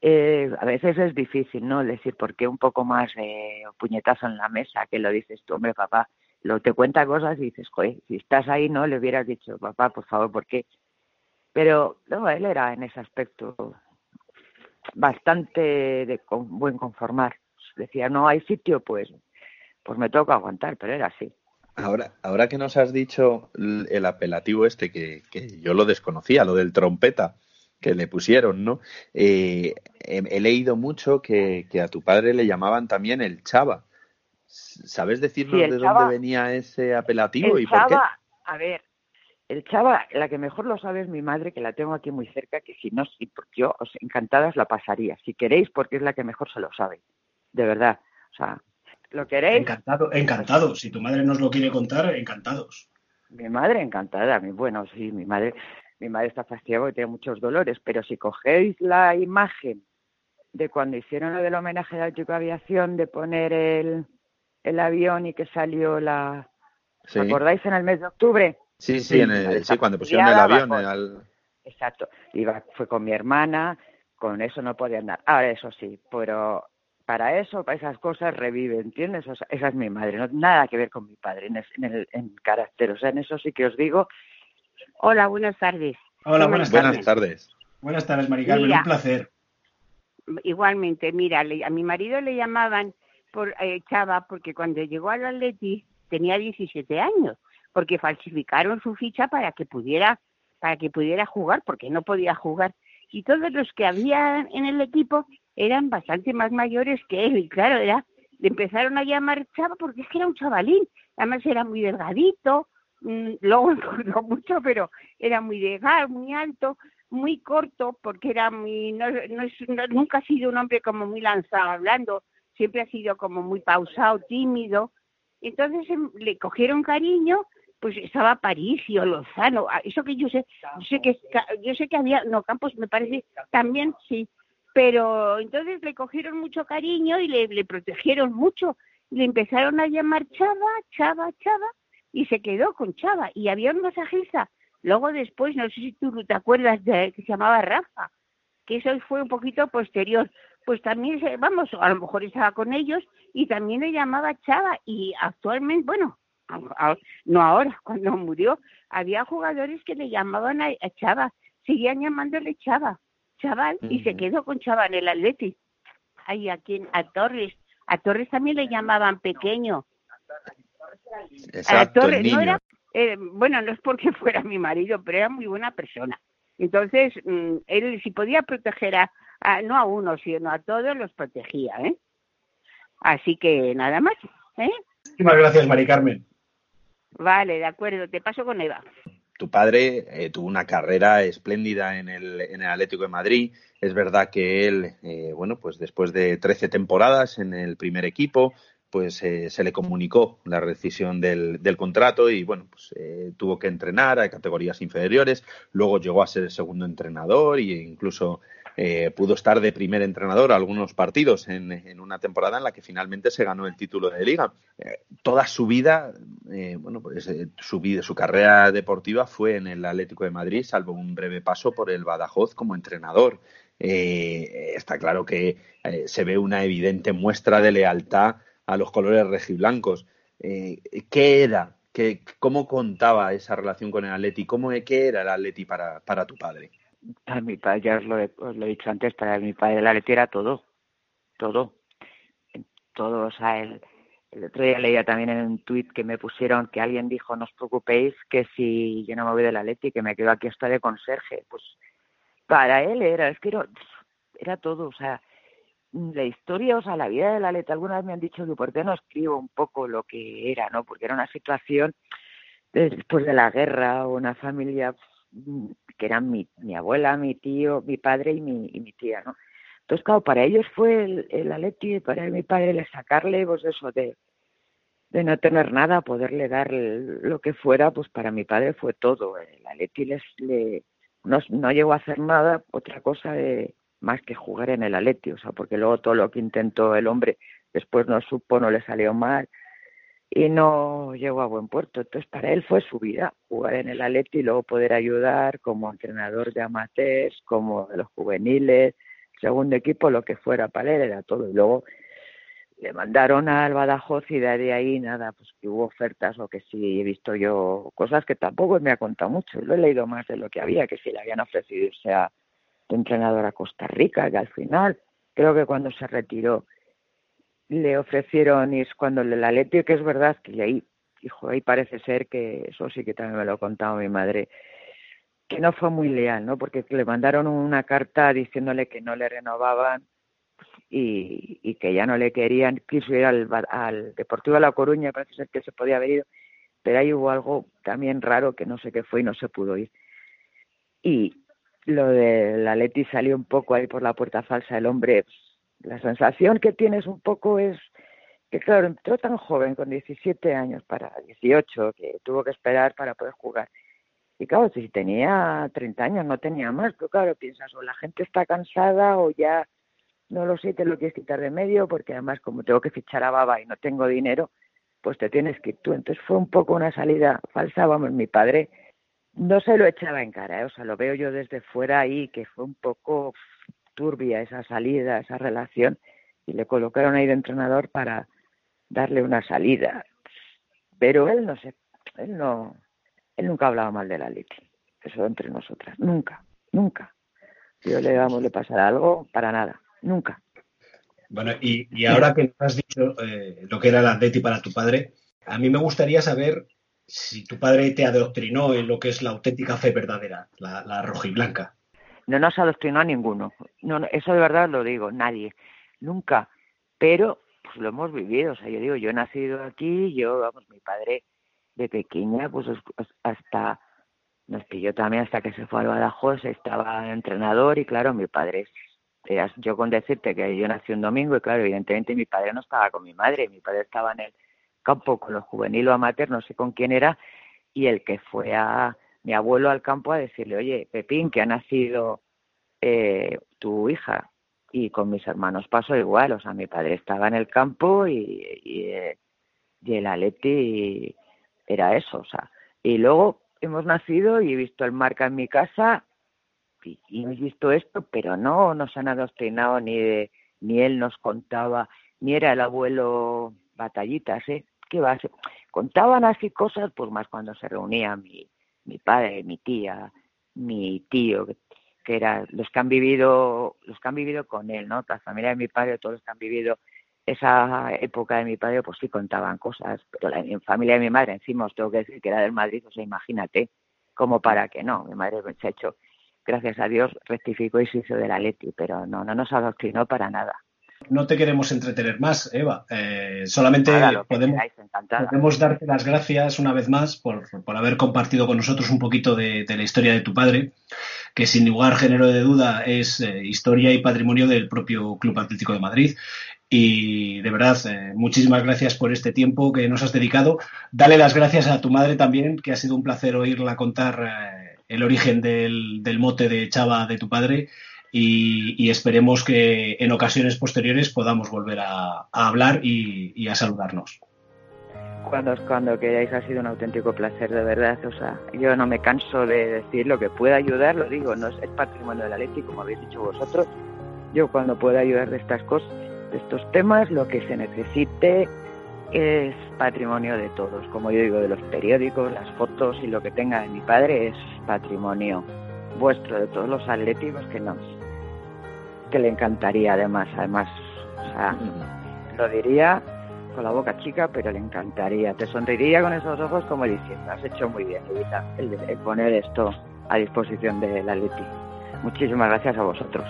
eh, a veces es difícil, ¿no? Decir, ¿por qué un poco más eh, puñetazo en la mesa? Que lo dices tú, hombre, papá, lo te cuenta cosas y dices, joder, si estás ahí, ¿no? Le hubieras dicho, papá, por favor, ¿por qué? Pero no, él era en ese aspecto bastante de buen conformar. Decía, no hay sitio, pues, pues me toca aguantar, pero era así.
Ahora, ahora que nos has dicho el apelativo este, que, que yo lo desconocía, lo del trompeta, que le pusieron, ¿no? Eh, he, leído mucho que, a tu padre le llamaban también el Chava. ¿Sabes decirnos de dónde venía ese apelativo y por qué?
A ver, el Chava, la que mejor lo sabe es mi madre, que la tengo aquí muy cerca, que si no, si yo os encantadas la pasaría, si queréis, porque es la que mejor se lo sabe, de verdad. O sea, ¿lo queréis?
Encantado, encantado. Si tu madre nos lo quiere contar, encantados.
Mi madre encantada, mi, bueno, sí, mi madre mi madre está fastidiada y tiene muchos dolores, pero si cogéis la imagen de cuando hicieron lo del homenaje a la aviación, de poner el, el avión y que salió la... ¿Os acordáis en el mes de octubre?
Sí, sí, en sí cuando pusieron el avión.
Exacto, Iba, fue con mi hermana, con eso no podía andar. Ahora, eso sí, pero para eso, para esas cosas, revive, ¿entiendes? esa es mi madre, no nada que ver con mi padre en, en, el, en carácter. O sea, en eso sí que os digo
Hola, buenas tardes.
Hola, buenas,
tardes.
tardes. Buenas tardes, Maricarmen, un placer.
Igualmente, mira, a mi marido le llamaban por eh, Chava porque cuando llegó al Atleti tenía 17 años, porque falsificaron su ficha para que pudiera para que pudiera jugar, porque no podía jugar. Y todos los que había en el equipo eran bastante más mayores que él, y claro, era le empezaron a llamar Chava porque es que era un chavalín, además era muy delgadito, Mm, luego no mucho, pero era muy delgado, muy alto, muy corto, porque era muy, no, no nunca ha sido un hombre como muy lanzado hablando, siempre ha sido como muy pausado, tímido. Entonces em, le cogieron cariño, pues estaba París y Lozano, ah, eso que yo sé, yo sé que yo sé que había, no, Campos me parece también sí, pero entonces le cogieron mucho cariño y le, le protegieron mucho, le empezaron a llamar Chava, Chava, Chava, y se quedó con Chava. Y había un masajista. Luego después, no sé si tú te acuerdas de que se llamaba Rafa, que eso fue un poquito posterior. Pues también, vamos, a lo mejor estaba con ellos y también le llamaba Chava. Y actualmente, bueno, no ahora, cuando murió, había jugadores que le llamaban a, Chava, seguían llamándole Chava, chaval, y se quedó con Chava en el Atleti. Ahí aquí a Torres, a Torres también le llamaban pequeño,
Exacto, No era,
eh, bueno, no es porque fuera mi marido, pero era muy buena persona. Entonces, mm, él si podía proteger a, no a uno, sino a todos, los protegía, ¿eh? Así que nada más, ¿eh?
Muchísimas gracias, Mari Carmen.
Vale, de acuerdo, te paso con Eva.
Tu padre eh, tuvo una carrera espléndida en el, Atlético de Madrid. Es verdad que él, eh, bueno, pues después de 13 temporadas en el primer equipo, pues eh, se le comunicó la rescisión del, contrato y bueno, pues eh, tuvo que entrenar a categorías inferiores, luego llegó a ser el segundo entrenador e incluso eh, pudo estar de primer entrenador algunos partidos en, una temporada en la que finalmente se ganó el título de liga. toda su vida, bueno, pues su vida, su carrera deportiva fue en el Atlético de Madrid, salvo un breve paso por el Badajoz como entrenador. está claro que se ve una evidente muestra de lealtad a los colores rejiblancos. Eh, ¿Qué era? ¿Qué, ¿Cómo contaba esa relación con el Atleti? ¿Cómo, ¿Qué era el Atleti para, para tu padre?
Para mi padre, ya os lo, he, dicho antes, para mi padre el Atleti era todo, todo, todo, o sea, el, otro día leía también en un tuit que me pusieron que alguien dijo, no os preocupéis que si yo no me voy del Atleti, que me quedo aquí hasta de conserje, pues para él era, es que era, era todo, o sea, la historia, o sea, la vida de la letra, algunas me han dicho que por qué no escribo un poco lo que era, ¿no? Porque era una situación después de la guerra, una familia que eran mi, mi abuela, mi tío, mi padre y mi, y mi tía, ¿no? Entonces, claro, para ellos fue el, el Aleti, para mi padre, le sacarle, pues eso, de, de no tener nada, poderle dar lo que fuera, pues para mi padre fue todo. El Aleti les, le, no, no llegó a hacer nada, otra cosa de más que jugar en el Atleti, o sea, porque luego todo lo que intentó el hombre después no supo, no le salió mal y no llegó a buen puerto. Entonces, para él fue su vida, jugar en el Atleti y luego poder ayudar como entrenador de amateurs, como de los juveniles, segundo equipo, lo que fuera para él, era todo. Y luego le mandaron al Badajoz y de ahí nada, pues que hubo ofertas o que sí he visto yo cosas que tampoco me ha contado mucho. Lo he leído más de lo que había, que si le habían ofrecido irse a entrenador a Costa Rica, que al final, creo que cuando se retiró, le ofrecieron ir cuando el Atleti, que es verdad que ahí, hijo, ahí parece ser que eso sí que también me lo ha contado mi madre, que no fue muy leal, ¿no? Porque le mandaron una carta diciéndole que no le renovaban y, que ya no le querían, quiso ir al, al Deportivo de La Coruña, parece ser que se podía haber ido, pero ahí hubo algo también raro que no sé qué fue y no se pudo ir. Y lo de la Leti salió un poco ahí por la puerta falsa el hombre. La sensación que tienes un poco es que, claro, entró tan joven, con 17 años para 18, que tuvo que esperar para poder jugar. Y claro, si tenía 30 años, no tenía más, pero claro, piensas, o la gente está cansada o ya, no lo sé, te lo quieres quitar de medio, porque además como tengo que fichar a Baba y no tengo dinero, pues te tienes que ir tú. Entonces fue un poco una salida falsa, vamos, mi padre no se lo echaba en cara, ¿eh? o sea, lo veo yo desde fuera ahí, que fue un poco turbia esa salida, esa relación, y le colocaron ahí de entrenador para darle una salida. Pero él no sé, él no, él nunca hablaba mal de la Leti, eso entre nosotras, nunca, nunca. Yo le damos le pasara algo, para nada, nunca.
Bueno, y, ahora que has dicho eh, lo que era la Leti para tu padre, a mí me gustaría saber si tu padre te adoctrinó en lo que es la auténtica fe verdadera, la, la blanca.
No nos adoctrinó a ninguno. No, eso de verdad lo digo, nadie. Nunca. Pero pues lo hemos vivido. O sea, yo digo, yo he nacido aquí, yo, vamos, mi padre de pequeña, pues hasta nos pilló también hasta que se fue al Badajoz, estaba entrenador y claro, mi padre, era, yo con decirte que yo nací un domingo y claro, evidentemente mi padre no estaba con mi madre, mi padre estaba en el campo con los juveniles o amateur, no sé con quién era, y el que fue a mi abuelo al campo a decirle, oye, Pepín, que ha nacido eh, tu hija. Y con mis hermanos pasó igual, o sea, mi padre estaba en el campo y, y, eh, el Aleti era eso, o sea. Y luego hemos nacido y he visto el marca en mi casa y, y he visto esto, pero no nos han adoctrinado ni de, ni él nos contaba, ni era el abuelo batallitas, ¿eh? ¿qué va? Contaban así cosas, pues más cuando se reunía mi, mi padre, mi tía, mi tío, que, eran los que han vivido, los que han vivido con él, ¿no? La familia de mi padre, todos los que han vivido esa época de mi padre, pues sí contaban cosas, pero la familia de mi madre, encima os tengo que decir que era del Madrid, o sea, imagínate, como para que no, mi madre se ha hecho, gracias a Dios, rectificó y se hizo de la Leti, pero no, no nos adoctrinó para nada.
No te queremos entretener más, Eva. Eh, solamente podemos, darte las gracias una vez más por, haber compartido con nosotros un poquito de, la historia de tu padre, que sin lugar género de duda es eh, historia y patrimonio del propio Club Atlético de Madrid. Y de verdad, eh, muchísimas gracias por este tiempo que nos has dedicado. Dale las gracias a tu madre también, que ha sido un placer oírla contar el origen del, del mote de Chava de tu padre y, esperemos que en ocasiones posteriores podamos volver a, hablar y, a saludarnos.
Cuando, cuando queráis ha sido un auténtico placer, de verdad. O sea, yo no me canso de decir lo que pueda ayudar, lo digo, no es, patrimonio de la ley, como habéis dicho vosotros. Yo cuando pueda ayudar de estas cosas, de estos temas, lo que se necesite es patrimonio de todos. Como yo digo, de los periódicos, las fotos y lo que tenga de mi padre es patrimonio vuestro, de todos los atléticos que nos, que le encantaría además, además, o sea, lo diría con la boca chica, pero le encantaría, te sonreiría con esos ojos como diciendo, has hecho muy bien, Evita, el, el poner esto a disposición de la Leti. Muchísimas gracias a vosotros.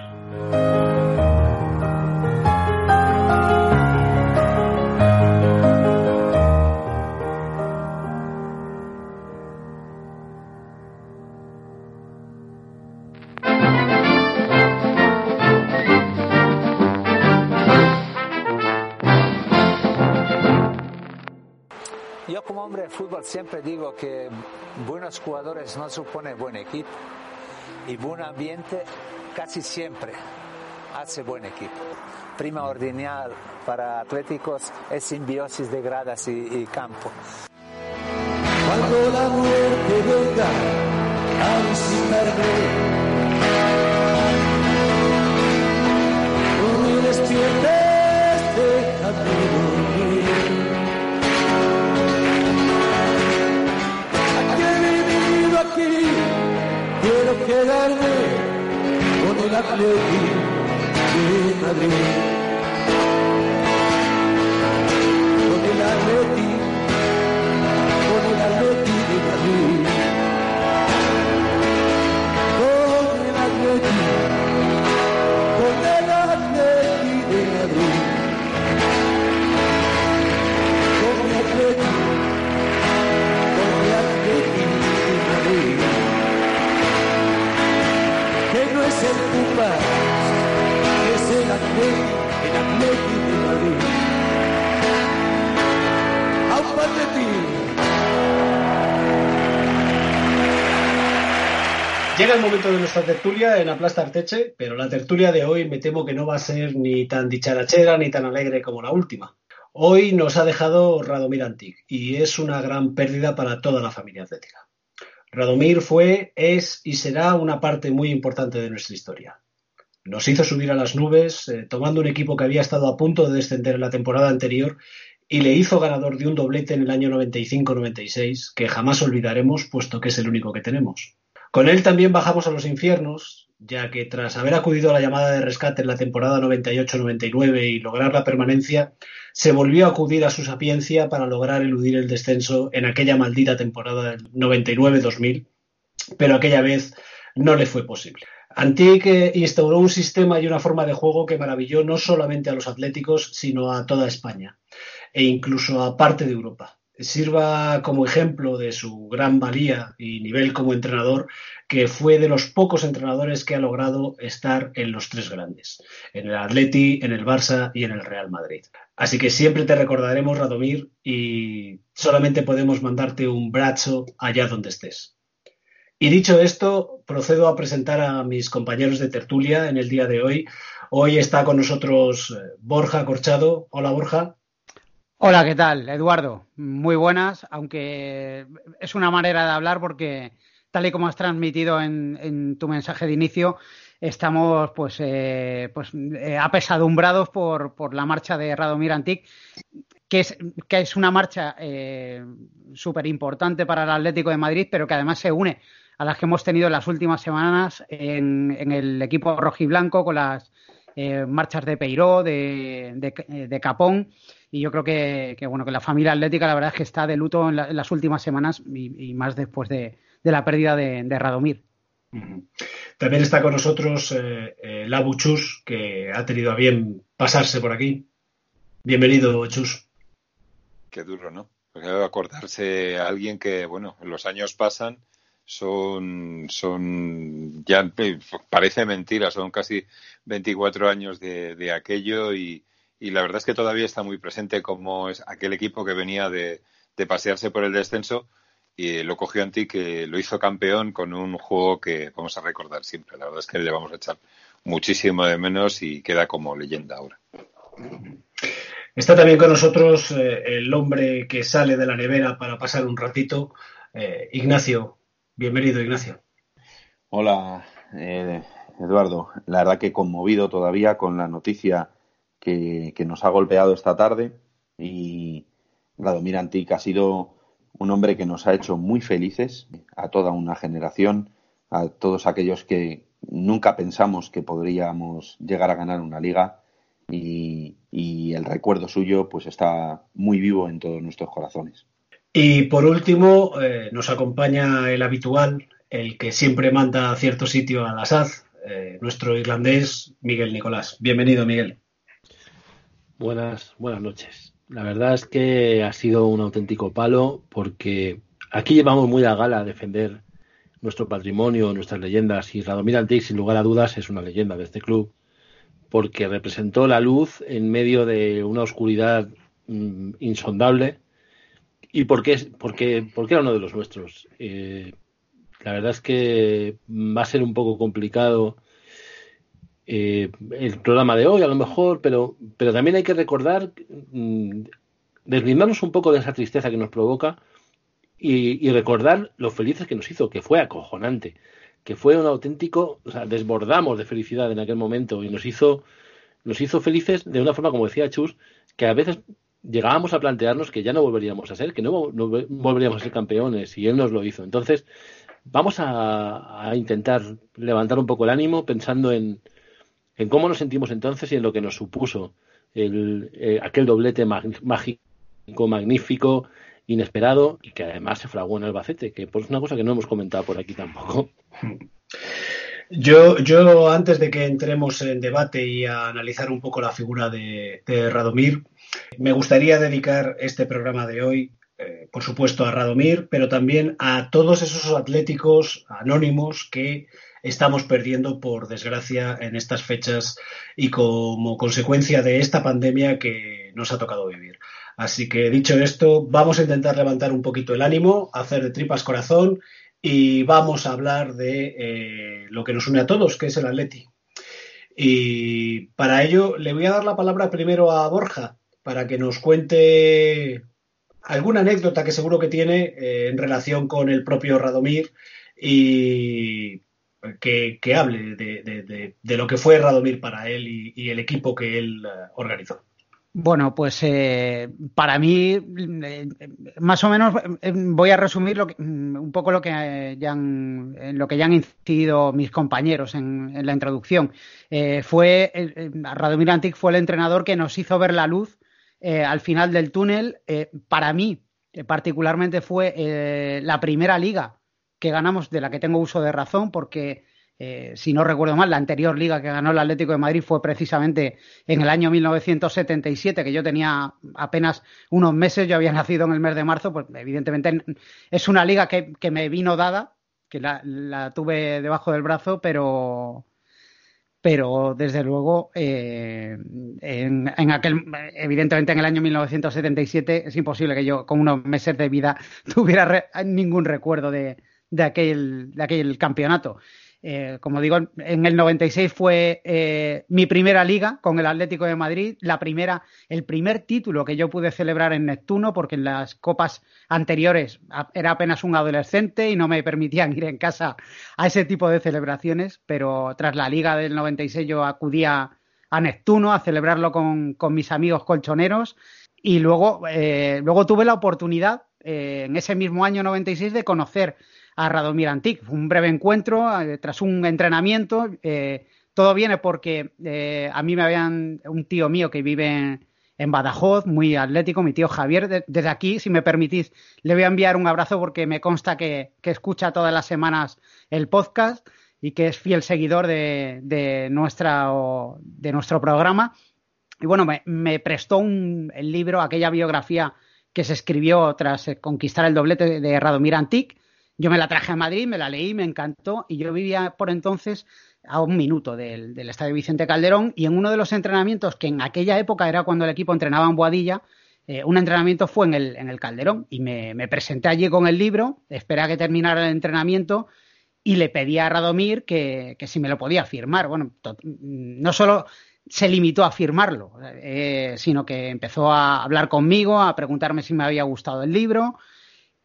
Fútbol siempre digo que buenos jugadores no supone buen equipo y buen ambiente casi siempre. hace buen equipo. Prima ordinal para atléticos es simbiosis de gradas y, campo.
Cuando la muerte venga a visitarme, no despiertes de quedarme con el Atleti de Madrid. De
nuestra tertulia en Aplasta Arteche, pero la tertulia de hoy me temo que no va a ser ni tan dicharachera ni tan alegre como la última. Hoy nos ha dejado Radomir Antic y es una gran pérdida para toda la familia atlética. Radomir fue, es y será una parte muy importante de nuestra historia. Nos hizo subir a las nubes, eh, tomando un equipo que había estado a punto de descender en la temporada anterior y le hizo ganador de un doblete en el año 95-96, que jamás olvidaremos, puesto que es el único que tenemos. Con él también bajamos a los infiernos, ya que tras haber acudido a la llamada de rescate en la temporada 98-99 y lograr la permanencia, se volvió a acudir a su sapiencia para lograr eludir el descenso en aquella maldita temporada del 99-2000, pero aquella vez no le fue posible. Antique instauró un sistema y una forma de juego que maravilló no solamente a los atléticos, sino a toda España e incluso a parte de Europa sirva como ejemplo de su gran valía y nivel como entrenador, que fue de los pocos entrenadores que ha logrado estar en los tres grandes, en el Atleti, en el Barça y en el Real Madrid. Así que siempre te recordaremos, Radomir, y solamente podemos mandarte un brazo allá donde estés. Y dicho esto, procedo a presentar a mis compañeros de tertulia en el día de hoy. Hoy está con nosotros eh, Borja Corchado. Hola, Borja.
Hola, ¿qué tal, Eduardo? Muy buenas, aunque es una manera de hablar porque, tal y como has transmitido en, tu mensaje de inicio, estamos pues, eh, pues eh, apesadumbrados por, por, la marcha de Radomir Antic, que es, que es una marcha eh, súper importante para el Atlético de Madrid, pero que además se une a las que hemos tenido en las últimas semanas en, en el equipo rojiblanco con las eh, marchas de Peiró, de, de Capón y yo creo que, bueno que la familia atlética la verdad es que está de luto en, las últimas semanas y, más después de, la pérdida de, Radomir.
También está con nosotros eh, eh Labu Chus, que ha tenido a bien pasarse por aquí. Bienvenido, Chus.
Qué duro, ¿no? Porque acordarse a alguien que, bueno, los años pasan, son, son, ya parece mentira, son casi 24 años de, de aquello y, y la verdad es que todavía está muy presente como es aquel equipo que venía de, pasearse por el descenso y lo cogió Anti que lo hizo campeón con un juego que vamos a recordar siempre. La verdad es que le vamos a echar muchísimo de menos y queda como leyenda ahora.
Está también con nosotros eh, el hombre que sale de la nevera para pasar un ratito, eh, Ignacio. Bienvenido, Ignacio.
Hola, eh, Eduardo. La verdad que conmovido todavía con la noticia que, nos ha golpeado esta tarde y Radomir Antic ha sido un hombre que nos ha hecho muy felices a toda una generación, a todos aquellos que nunca pensamos que podríamos llegar a ganar una liga y, el recuerdo suyo pues está muy vivo en todos nuestros corazones.
Y por último eh, nos acompaña el habitual, el que siempre manda a cierto sitio a la SAD, eh, nuestro irlandés Miguel Nicolás. Bienvenido Miguel.
Buenas, buenas noches. La verdad es que ha sido un auténtico palo porque aquí llevamos muy a gala a defender nuestro patrimonio, nuestras leyendas y Radomir Antic, sin lugar a dudas, es una leyenda de este club porque representó la luz en medio de una oscuridad mm, insondable y porque, porque, porque era uno de los nuestros. Eh, la verdad es que va a ser un poco complicado eh, el programa de hoy, a lo mejor, pero, pero también hay que recordar, mm, deslindarnos un poco de esa tristeza que nos provoca y, recordar lo felices que nos hizo, que fue acojonante, que fue un auténtico, o sea, desbordamos de felicidad en aquel momento y nos hizo, nos hizo felices de una forma, como decía Chus, que a veces llegábamos a plantearnos que ya no volveríamos a ser, que no, volveríamos a ser campeones, y él nos lo hizo. Entonces, vamos a, intentar levantar un poco el ánimo pensando en, en, cómo nos sentimos entonces y en lo que nos supuso el, eh, aquel doblete mágico, magnífico, inesperado y que además se fraguó en Albacete, que pues, es una cosa que no hemos comentado por aquí tampoco.
Yo, yo antes de que entremos en debate y a analizar un poco la figura de, Radomir, me gustaría dedicar este programa de hoy, eh, por supuesto, a Radomir, pero también a todos esos atléticos anónimos que estamos perdiendo, por desgracia, en estas fechas y como consecuencia de esta pandemia que nos ha tocado vivir. Así que dicho esto, vamos a intentar levantar un poquito el ánimo, hacer de tripas corazón y vamos a hablar de eh, lo que nos une a todos, que es el Atleti. Y para ello le voy a dar la palabra primero a Borja para que nos cuente alguna anécdota que seguro que tiene eh, en relación con el propio Radomir y que, hable de, lo que fue Radomir para él y, el equipo que él eh, organizó.
Bueno, pues eh, para mí, eh, más o menos, eh, voy a resumir lo mm, un poco lo que ya han, lo que ya han incidido mis compañeros en, la introducción. fue Radomir Antic fue el entrenador que nos hizo ver la luz al final del túnel. para mí, particularmente, fue la primera liga que ganamos, de la que tengo uso de razón, porque eh, si no recuerdo mal, la anterior liga que ganó el Atlético de Madrid fue precisamente en el año 1977, que yo tenía apenas unos meses, yo había nacido en el mes de marzo, pues evidentemente es una liga que, me vino dada, que la, tuve debajo del brazo, pero, pero desde luego eh, en, aquel evidentemente en el año 1977 es imposible que yo con unos meses de vida tuviera ningún recuerdo de, aquel, de aquel campeonato. Eh, como digo, en el 96 fue eh, mi primera liga con el Atlético de Madrid, la primera, el primer título que yo pude celebrar en Neptuno, porque en las copas anteriores era apenas un adolescente y no me permitían ir en casa a ese tipo de celebraciones, pero tras la liga del 96 yo acudía a Neptuno a celebrarlo con, mis amigos colchoneros y luego, eh, luego tuve la oportunidad en ese mismo año 96 de conocer a Radomir Antic. Un breve encuentro eh, tras un entrenamiento. Eh, todo viene porque eh, a mí me habían un tío mío que vive en, Badajoz, muy atlético, mi tío Javier. desde aquí, si me permitís, le voy a enviar un abrazo porque me consta que, escucha todas las semanas el podcast y que es fiel seguidor de, nuestra, de nuestro programa. Y bueno, me, prestó el libro, aquella biografía que se escribió tras conquistar el doblete de Radomir Antic yo me la traje a Madrid, me la leí, me encantó y yo vivía por entonces a un minuto del, estadio Vicente Calderón y en uno de los entrenamientos que en aquella época era cuando el equipo entrenaba en Boadilla, eh, un entrenamiento fue en el, en el Calderón y me, presenté allí con el libro, esperé a que terminara el entrenamiento y le pedí a Radomir que, si me lo podía firmar. Bueno, no solo se limitó a firmarlo, eh, sino que empezó a hablar conmigo, a preguntarme si me había gustado el libro,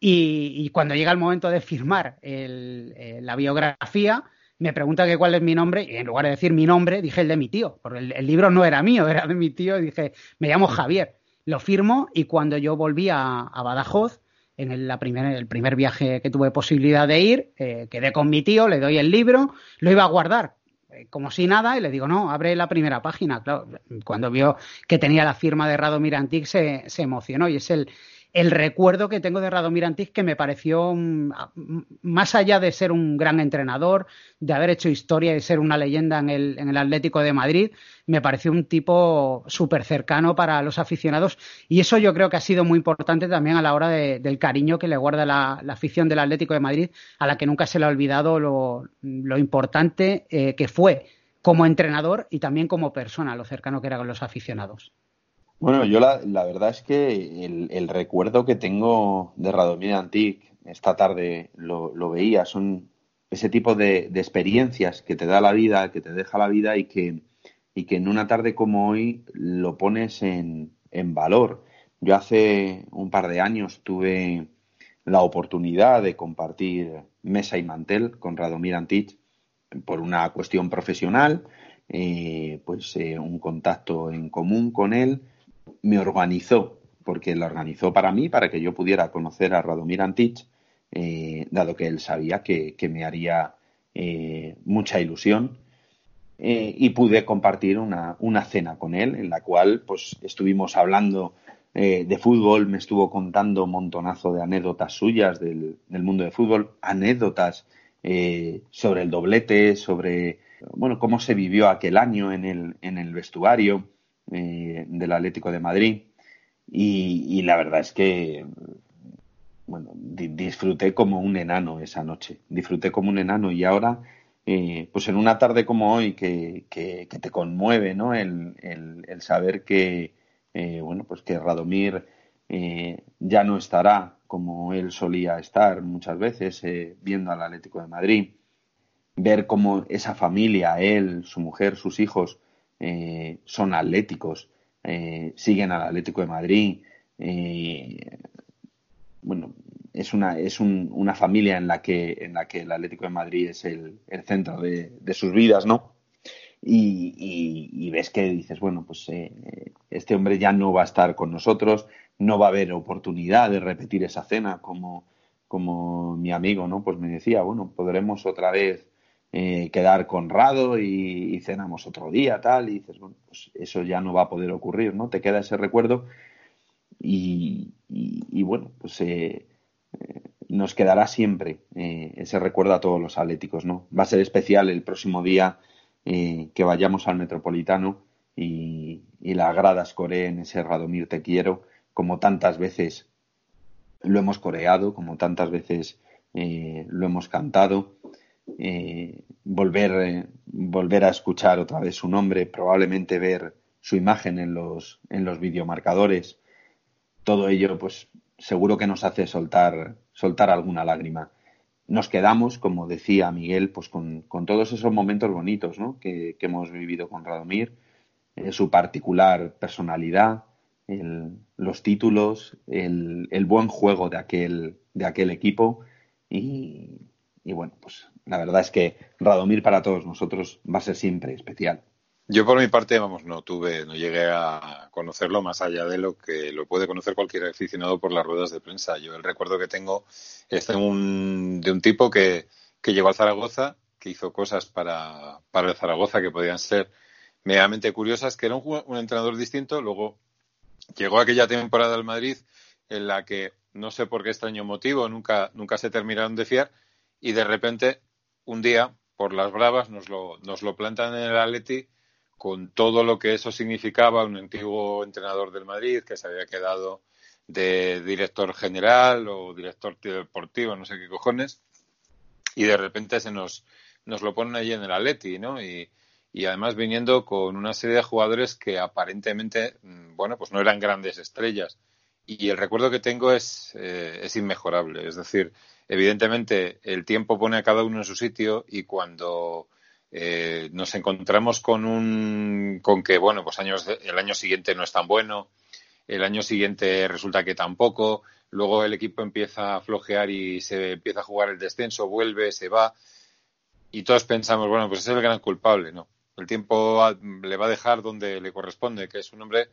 y, cuando llega el momento de firmar eh, la biografía, me pregunta que cuál es mi nombre, y en lugar de decir mi nombre, dije el de mi tío, porque el, libro no era mío, era de mi tío, y dije, me llamo Javier. Lo firmo y cuando yo volví a, Badajoz, en el, la el primer viaje que tuve posibilidad de ir, eh, quedé con mi tío, le doy el libro, lo iba a guardar eh, como si nada y le digo, no, abre la primera página. Claro, cuando vio que tenía la firma de Radomir Antic se, se emocionó y es el, el recuerdo que tengo de Radomir Antic que me pareció, mm, más allá de ser un gran entrenador, de haber hecho historia y ser una leyenda en el, Atlético de Madrid, me pareció un tipo súper cercano para los aficionados y eso yo creo que ha sido muy importante también a la hora del cariño que le guarda la, afición del Atlético de Madrid, a la que nunca se le ha olvidado lo, importante eh, que fue como entrenador y también como persona, lo cercano que era con los aficionados.
Bueno, yo la, la verdad es que el, recuerdo que tengo de Radomir Antic, esta tarde lo, veía, son, ese tipo de, experiencias que te da la vida, que te deja la vida y que, y que en una tarde como hoy lo pones en, en valor. Yo hace un par de años tuve la oportunidad de compartir mesa y mantel con Radomir Antich por una cuestión profesional, eh, pues eh, un contacto en común con él me organizó, porque lo organizó para mí, para que yo pudiera conocer a Radomir Antich, eh, dado que él sabía que, me haría mucha ilusión. y pude compartir una, una, cena con él en la cual pues estuvimos hablando de fútbol, me estuvo contando un montonazo de anécdotas suyas del, mundo de fútbol, anécdotas eh, sobre el doblete, sobre bueno cómo se vivió aquel año en el, en el vestuario eh, del Atlético de Madrid. Y, la verdad es que bueno, disfruté como un enano esa noche, disfruté como un enano y ahora, eh, pues en una tarde como hoy que, que, te conmueve, ¿no? El, el, saber que, bueno, pues que Radomir ya no estará como él solía estar muchas veces eh, viendo al Atlético de Madrid, ver cómo esa familia, él, su mujer, sus hijos, eh, son atléticos, eh, siguen al Atlético de Madrid. bueno, es una, es una familia en la, que, en la que el Atlético de Madrid es el, centro de, sus vidas, ¿no? Y, y, ves que dices, bueno, pues este hombre ya no va a estar con nosotros, no va a haber oportunidad de repetir esa cena como, como mi amigo, ¿no? Pues me decía, bueno, podremos otra vez eh, quedar con Rado y, cenamos otro día, tal, y dices, bueno, pues eso ya no va a poder ocurrir, ¿no? Te queda ese recuerdo y, bueno, pues eh, eh, nos quedará siempre ese recuerdo a todos los atléticos, ¿no? Va a ser especial el próximo día que vayamos al Metropolitano y, y la gradas coreen ese Radomir Te Quiero como tantas veces lo hemos coreado, como tantas veces eh, lo hemos cantado, eh, volver, eh, volver a escuchar otra vez su nombre, probablemente ver su imagen en los, en los videomarcadores, todo ello, pues seguro que nos hace soltar, soltar alguna lágrima. Nos quedamos, como decía Miguel, pues con, con todos esos momentos bonitos ¿no? que, que hemos vivido con Radomir, su particular personalidad, los títulos, el, buen juego de aquel, de aquel equipo y, bueno, pues la verdad es que Radomir para todos nosotros va a ser siempre especial.
Yo por mi parte, vamos, no tuve, no llegué a conocerlo más allá de lo que lo puede conocer cualquier aficionado por las ruedas de prensa. Yo el recuerdo que tengo es de un, de un tipo que, que llegó al Zaragoza, que hizo cosas para, para el Zaragoza que podían ser medianamente curiosas, que era un, un entrenador distinto, luego llegó aquella temporada al Madrid en la que no sé por qué extraño motivo nunca, nunca se terminaron de fiar y de repente un día por las bravas nos lo, nos lo plantan en el Atleti con todo lo que eso significaba un antiguo entrenador del Madrid que se había quedado de director general o director deportivo, no sé qué cojones, y de repente se nos, nos lo ponen allí en el Atleti, ¿no? Y, y además viniendo con una serie de jugadores que aparentemente, mm, bueno, pues no eran grandes estrellas. Y el recuerdo que tengo es, eh, es inmejorable. Es decir, evidentemente el tiempo pone a cada uno en su sitio y cuando eh, nos encontramos con un, con que, bueno, pues años, el año siguiente no es tan bueno, el año siguiente resulta que tampoco, luego el equipo empieza a flojear y se empieza a jugar el descenso, vuelve, se va, y todos pensamos, bueno, pues es el gran culpable, ¿no? el tiempo le va a dejar donde le corresponde, que es un hombre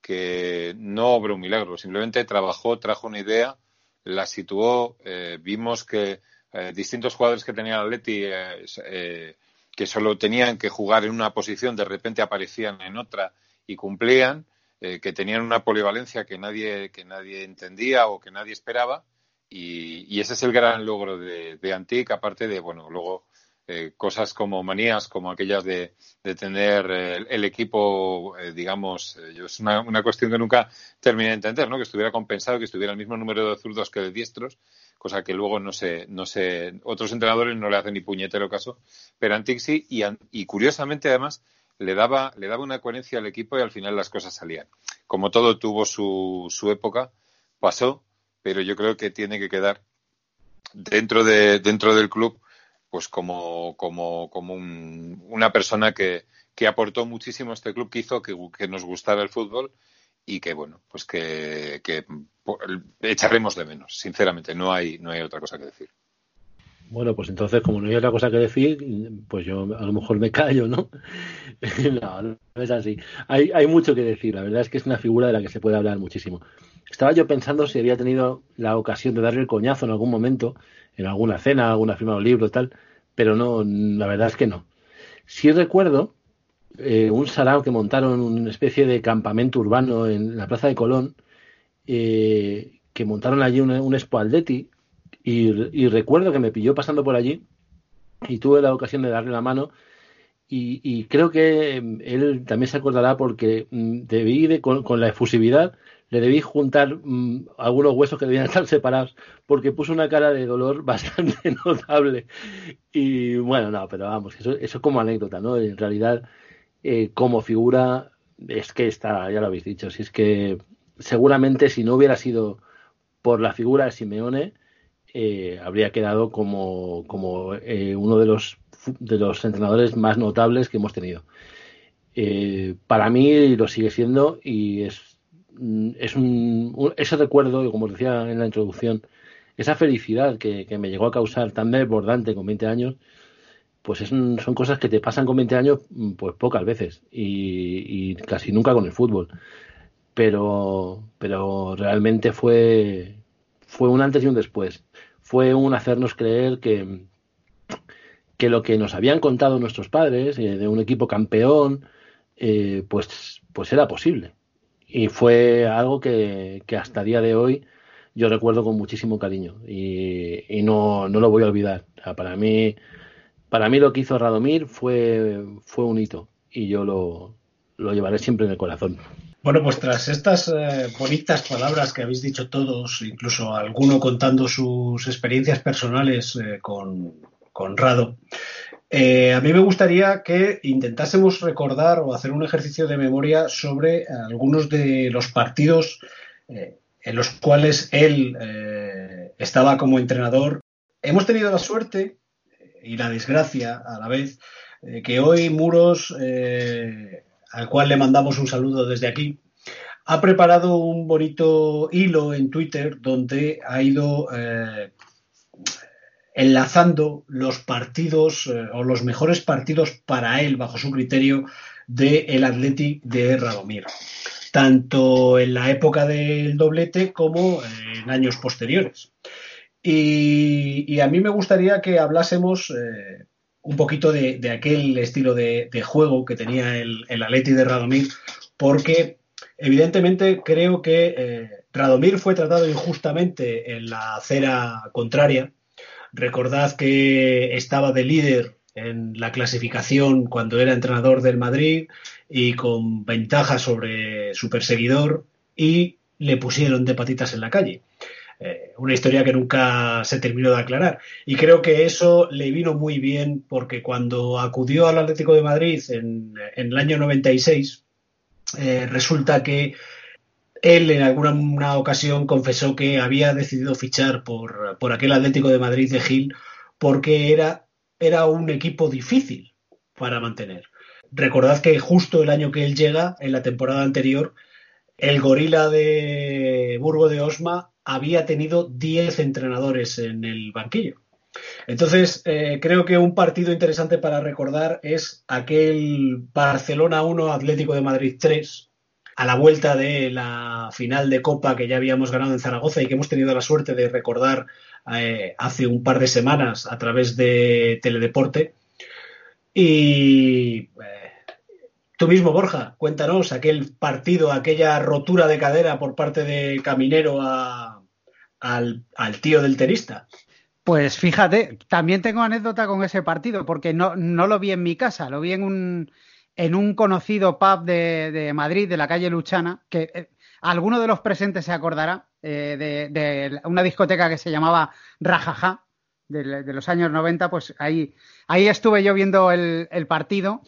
que no obró un milagro, simplemente trabajó, trajo una idea, la situó, eh, vimos que eh, distintos jugadores que tenía el Atleti eh, que solo tenían que jugar en una posición, de repente aparecían en otra y cumplían, que tenían una polivalencia que nadie, que nadie entendía o que nadie esperaba, y, ese es el gran logro de, de aparte de, bueno, luego eh, cosas como manías, como aquellas de, tener eh, el, equipo, eh, digamos, es una, una, cuestión que nunca terminé de entender, ¿no? Que estuviera compensado, que estuviera el mismo número de zurdos que de diestros, cosa que luego no sé, no sé, otros entrenadores no le hacen ni puñetero caso, pero Antixi y, y curiosamente además le daba, le daba una coherencia al equipo y al final las cosas salían. Como todo tuvo su, su época, pasó, pero yo creo que tiene que quedar dentro de, dentro del club pues como, como, como una persona que, que aportó muchísimo a este club, que hizo que, nos gustara el fútbol y que bueno, pues que, que, echaremos de menos, sinceramente, no hay, no hay otra cosa que decir.
Bueno, pues entonces, como no hay otra cosa que decir, pues yo a lo mejor me callo, ¿no? no, no es así. Hay, hay mucho que decir, la verdad es que es una figura de la que se puede hablar muchísimo. Estaba yo pensando si había tenido la ocasión de darle el coñazo en algún momento, en alguna cena, alguna firma de libro, tal, pero no, la verdad es que no. Sí recuerdo eh, un sarao que montaron, una especie de campamento urbano en la Plaza de Colón, eh, que montaron allí un, un Expo y, recuerdo que me pilló pasando por allí y tuve la ocasión de darle la mano y, creo que mm, él también se acordará porque mm, debí con, la efusividad le debí juntar mm, algunos huesos que debían estar separados porque puso una cara de dolor bastante notable y bueno no pero vamos eso eso es como anécdota no en realidad eh, como figura es que está ya lo habéis dicho si es que seguramente si no hubiera sido por la figura de Simeone eh, habría quedado como, como eh, uno de los, de los entrenadores más notables que hemos tenido. Eh, para mí lo sigue siendo y es, es un, ese recuerdo, como os decía en la introducción, esa felicidad que, me llegó a causar tan desbordante con 20 años, pues son cosas que te pasan con 20 años mm, pues pocas veces y, y, casi nunca con el fútbol. Pero, pero realmente fue, fue un antes y un después fue un hacernos creer que, que lo que nos habían contado nuestros padres eh, de un equipo campeón, eh, pues, pues era posible. Y fue algo que, que, hasta día de hoy yo recuerdo con muchísimo cariño y, y no, no, lo voy a olvidar. para, mí, para mí lo que hizo Radomir fue, fue un hito y yo lo, lo llevaré siempre en el corazón.
Bueno, pues tras estas eh, bonitas palabras que habéis dicho todos, incluso alguno contando sus experiencias personales eh, con, con, Rado, eh, a mí me gustaría que intentásemos recordar o hacer un ejercicio de memoria sobre algunos de los partidos en los cuales él estaba como entrenador. Hemos tenido la suerte y la desgracia a la vez que hoy Muros al cual le mandamos un saludo desde aquí, ha preparado un bonito hilo en Twitter donde ha ido eh, enlazando los partidos eh, o los mejores partidos para él, bajo su criterio, del el Athletic de Radomir, tanto en la época del doblete como en años posteriores. Y, a mí me gustaría que hablásemos eh, un poquito de, aquel estilo de, juego que tenía el, el Atleti de Radomir, porque evidentemente creo que eh, Radomir fue tratado injustamente en la acera contraria. Recordad que estaba de líder en la clasificación cuando era entrenador del Madrid y con ventaja sobre su perseguidor y le pusieron de patitas en la calle. Eh, una historia que nunca se terminó de aclarar. Y creo que eso le vino muy bien porque cuando acudió al Atlético de Madrid en, el año 96, eh, resulta que él en alguna ocasión confesó que había decidido fichar por, por aquel Atlético de Madrid de Gil porque era, era un equipo difícil para mantener. Recordad que justo el año que él llega, en la temporada anterior, el gorila de Burgo de Osma había tenido 10 entrenadores en el banquillo. Entonces, eh, creo que un partido interesante para recordar es aquel Barcelona 1 Atlético de Madrid 3, a la vuelta de la final de Copa que ya habíamos ganado en Zaragoza y que hemos tenido la suerte de recordar eh, hace un par de semanas a través de Teledeporte. Y eh, Tú mismo, Borja, cuéntanos aquel partido, aquella rotura de cadera por parte de Caminero al, tío del tenista.
Pues fíjate, también tengo anécdota con ese partido, porque no, no lo vi en mi casa, lo vi en un, en un conocido pub de, Madrid, de la calle Luchana, que eh, alguno de los presentes se acordará, eh, de, una discoteca que se llamaba Rajaja, de, los años 90, pues ahí, ahí estuve yo viendo el partido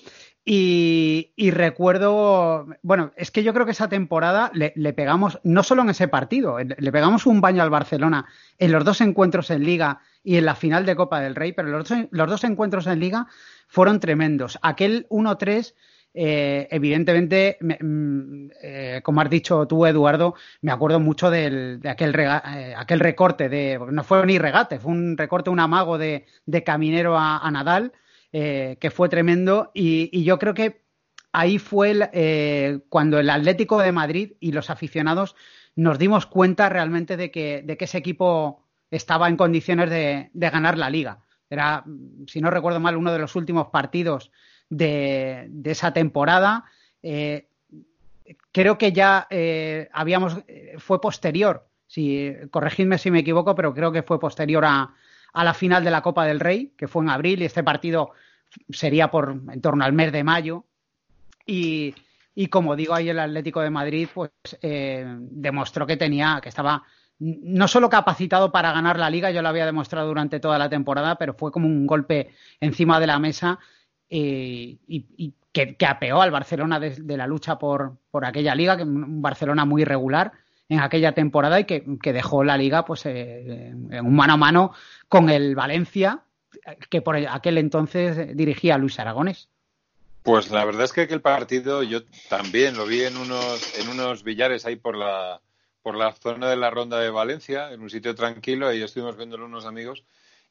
y, recuerdo, bueno, es que yo creo que esa temporada le, pegamos, no solo en ese partido, le pegamos un baño al Barcelona en los dos encuentros en liga y en la final de Copa del Rey, pero los los dos encuentros en liga fueron tremendos. Aquel 1-3 eh, evidentemente, mm, eh, como has dicho tú, Eduardo, me acuerdo mucho de aquel, eh, aquel recorte de, no fue ni regate, fue un recorte, un amago de, Caminero a, Nadal, que fue tremendo y, yo creo que ahí fue cuando el Atlético de Madrid y los aficionados nos dimos cuenta realmente de que, de que ese equipo estaba en condiciones de, de ganar la liga. Era, si no recuerdo mal, uno de los últimos partidos de, esa temporada. Eh, creo que ya eh, habíamos, fue posterior, si, corregidme si me equivoco, pero creo que fue posterior a, la final de la Copa del Rey, que fue en abril, y este partido sería por en torno al mes de mayo. Y, como digo, ahí el Atlético de Madrid pues eh, demostró que tenía, que estaba no solo capacitado para ganar la liga, yo lo había demostrado durante toda la temporada, pero fue como un golpe encima de la mesa eh, y, que, apeó al Barcelona de, la lucha por, por, aquella liga, que un Barcelona muy irregular en aquella temporada y que, dejó la liga pues eh, en un mano a mano con el Valencia, que por aquel entonces dirigía Luis Aragones.
Pues la verdad es que aquel partido yo también lo vi en unos, en unos billares ahí por la, por la zona de la Ronda de Valencia, en un sitio tranquilo, ahí estuvimos viéndolo unos amigos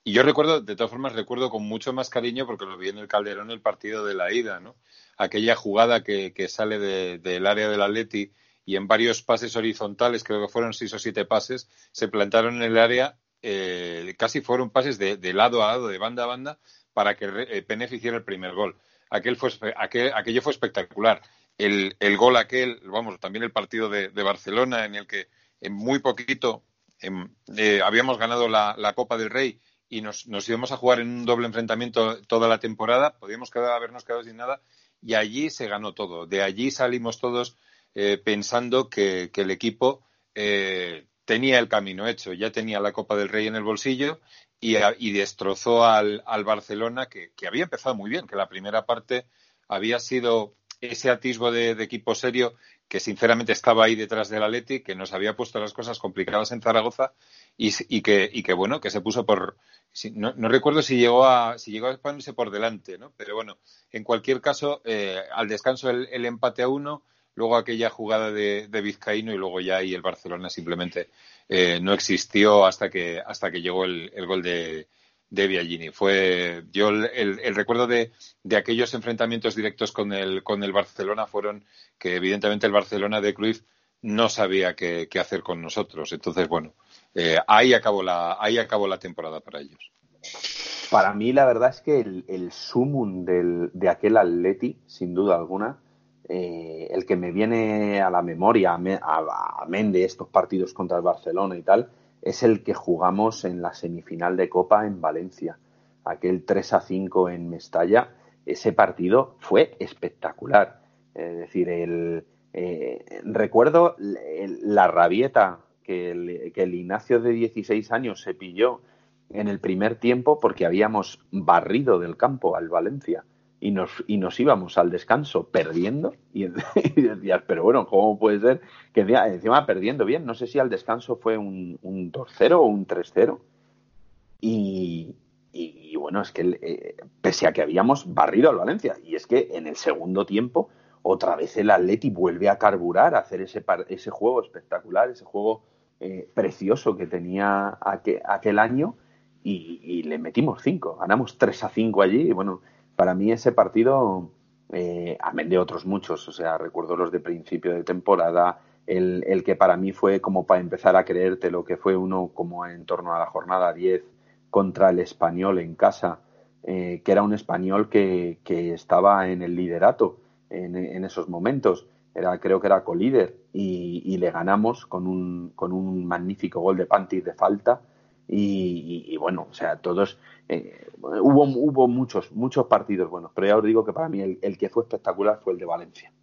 y yo recuerdo, de todas formas, recuerdo con mucho más cariño porque lo vi en el Calderón el partido de la ida, ¿no? Aquella jugada que, sale del área del Atleti y en varios pases horizontales, creo que fueron seis o siete pases, se plantaron en el área, eh, casi fueron pases de, lado a lado, de banda a banda, para que eh, beneficiara el primer gol. Aquel fue, aquel, aquello fue espectacular. El, el, gol aquel, vamos, también el partido de, Barcelona, en el que en muy poquito eh, habíamos ganado la, la Copa del Rey y nos, nos, íbamos a jugar en un doble enfrentamiento toda la temporada, podíamos quedar, habernos quedado sin nada y allí se ganó todo. De allí salimos todos eh, pensando que, el equipo eh, tenía el camino hecho, ya tenía la Copa del Rey en el bolsillo y, y destrozó al, al Barcelona, que, que, había empezado muy bien, que la primera parte había sido ese atisbo de, equipo serio que sinceramente estaba ahí detrás del Atleti, que nos había puesto las cosas complicadas en Zaragoza y, que, y que, bueno, que se puso por... No, no, recuerdo si llegó a si llegó a ponerse por delante, ¿no? Pero bueno, en cualquier caso, eh, al descanso el, empate a uno, luego aquella jugada de, de, Vizcaíno y luego ya ahí el Barcelona simplemente eh, no existió hasta que, hasta que llegó el gol de, de Biagini. Fue yo el, recuerdo de, aquellos enfrentamientos directos con el con el Barcelona fueron que evidentemente el Barcelona de Cruyff no sabía qué, hacer con nosotros. Entonces bueno eh, ahí acabó la ahí acabó la temporada para ellos.
Para mí la verdad es que el, el sumum de aquel Atleti sin duda alguna eh, el que me viene a la memoria, a, amén de estos partidos contra el Barcelona y tal, es el que jugamos en la semifinal de Copa en Valencia. Aquel 3 a 5 en Mestalla, ese partido fue espectacular. Es decir, el, eh, recuerdo la rabieta que el, que el Ignacio de 16 años se pilló en el primer tiempo porque habíamos barrido del campo al Valencia y nos, y nos íbamos al descanso perdiendo y, decías, pero bueno, ¿cómo puede ser que encima perdiendo bien? No sé si al descanso fue un, un 2-0 o un 3-0 y, y, bueno, es que eh, pese a que habíamos barrido al Valencia y es que en el segundo tiempo otra vez el Atleti vuelve a carburar, a hacer ese, ese juego espectacular, ese juego eh, precioso que tenía aquel, año y, le metimos 5, ganamos 3 a 5 allí y bueno, para mí ese partido, eh, amén de otros muchos, o sea, recuerdo los de principio de temporada, el, el, que para mí fue como para empezar a creerte lo que fue uno como en torno a la jornada 10 contra el español en casa, eh, que era un español que, que, estaba en el liderato en, en, esos momentos. Era, creo que era colíder y, y le ganamos con un, con un magnífico gol de Panty de falta y, bueno, o sea, todos, eh, hubo, hubo muchos, muchos partidos buenos, pero ya os digo que para mí el, que fue espectacular fue el de Valencia.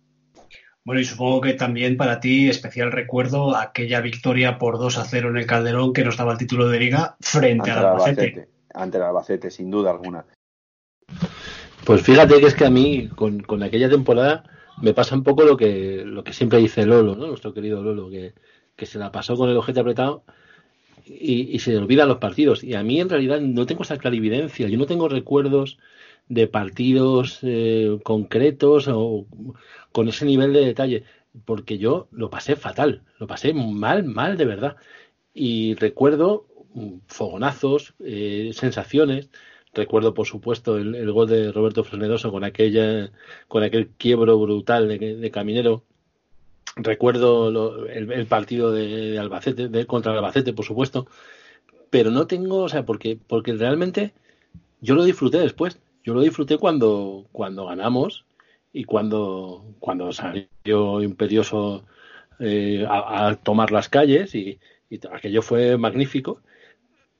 Bueno, y supongo que también para ti especial recuerdo aquella victoria por 2 a 0 en el Calderón que nos daba el título de liga frente al Albacete.
Ante el Albacete, sin duda alguna.
Pues fíjate que es que a mí, con, con, aquella temporada, me pasa un poco lo que, lo que siempre dice Lolo, ¿no? Nuestro querido Lolo, que, que se la pasó con el ojete apretado y, se olvidan los partidos. Y a mí en realidad no tengo esa clarividencia, yo no tengo recuerdos de partidos eh, concretos o con ese nivel de detalle, porque yo lo pasé fatal, lo pasé mal, mal de verdad. Y recuerdo mm, fogonazos, eh, sensaciones, recuerdo por supuesto el, gol de Roberto Frenedoso con aquella con aquel quiebro brutal de, Caminero recuerdo el, partido de, Albacete de, contra Albacete por supuesto pero no tengo o sea porque porque realmente yo lo disfruté después. Yo lo disfruté cuando cuando ganamos y cuando cuando salió imperioso eh, a, tomar las calles y, y aquello fue magnífico.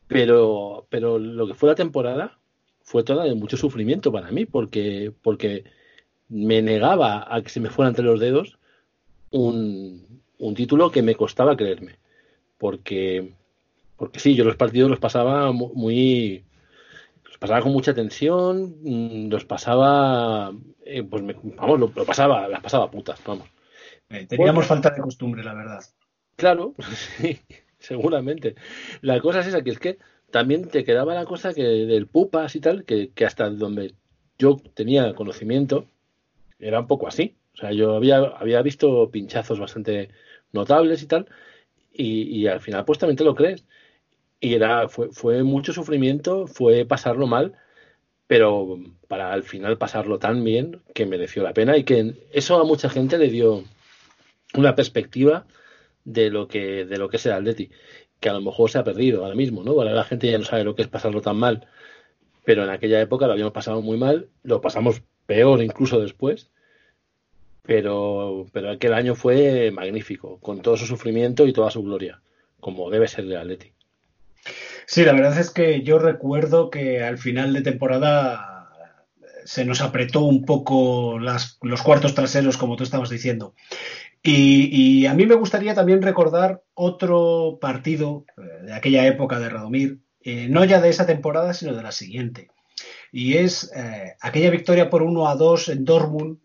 Pero pero lo que fue la temporada fue toda de mucho sufrimiento para mí, porque, porque me negaba a que se me fuera entre los dedos un, un título que me costaba creerme. Porque, porque sí, yo los partidos los pasaba muy, los pasaba con mucha tensión, mm, los pasaba, eh, pues vamos, lo, pasaba, las pasaba putas, vamos.
Eh, teníamos falta de costumbre, la verdad.
Claro, sí, seguramente. La cosa es esa, que es que también te quedaba la cosa que del pupas y tal, que, hasta donde yo tenía conocimiento era un poco así. O sea, yo había, había visto pinchazos bastante notables y tal, y, al final pues también te lo crees. Y era, fue, fue mucho sufrimiento, fue pasarlo mal, pero para al final pasarlo tan bien que mereció la pena y que eso a mucha gente le dio una perspectiva de lo que de lo que es el Atleti que a lo mejor se ha perdido ahora mismo, ¿no? Ahora la gente ya no sabe lo que es pasarlo tan mal, pero en aquella época lo habíamos pasado muy mal, lo pasamos peor incluso después, pero, pero aquel año fue magnífico, con todo su sufrimiento y toda su gloria, como debe ser de Atleti.
Sí, la verdad es que yo recuerdo que al final de temporada se nos apretó un poco las, los cuartos traseros, como tú estabas diciendo. Y, a mí me gustaría también recordar otro partido eh, de aquella época de Radomir, eh, no ya de esa temporada, sino de la siguiente. Y es eh, aquella victoria por 1 a 2 en Dortmund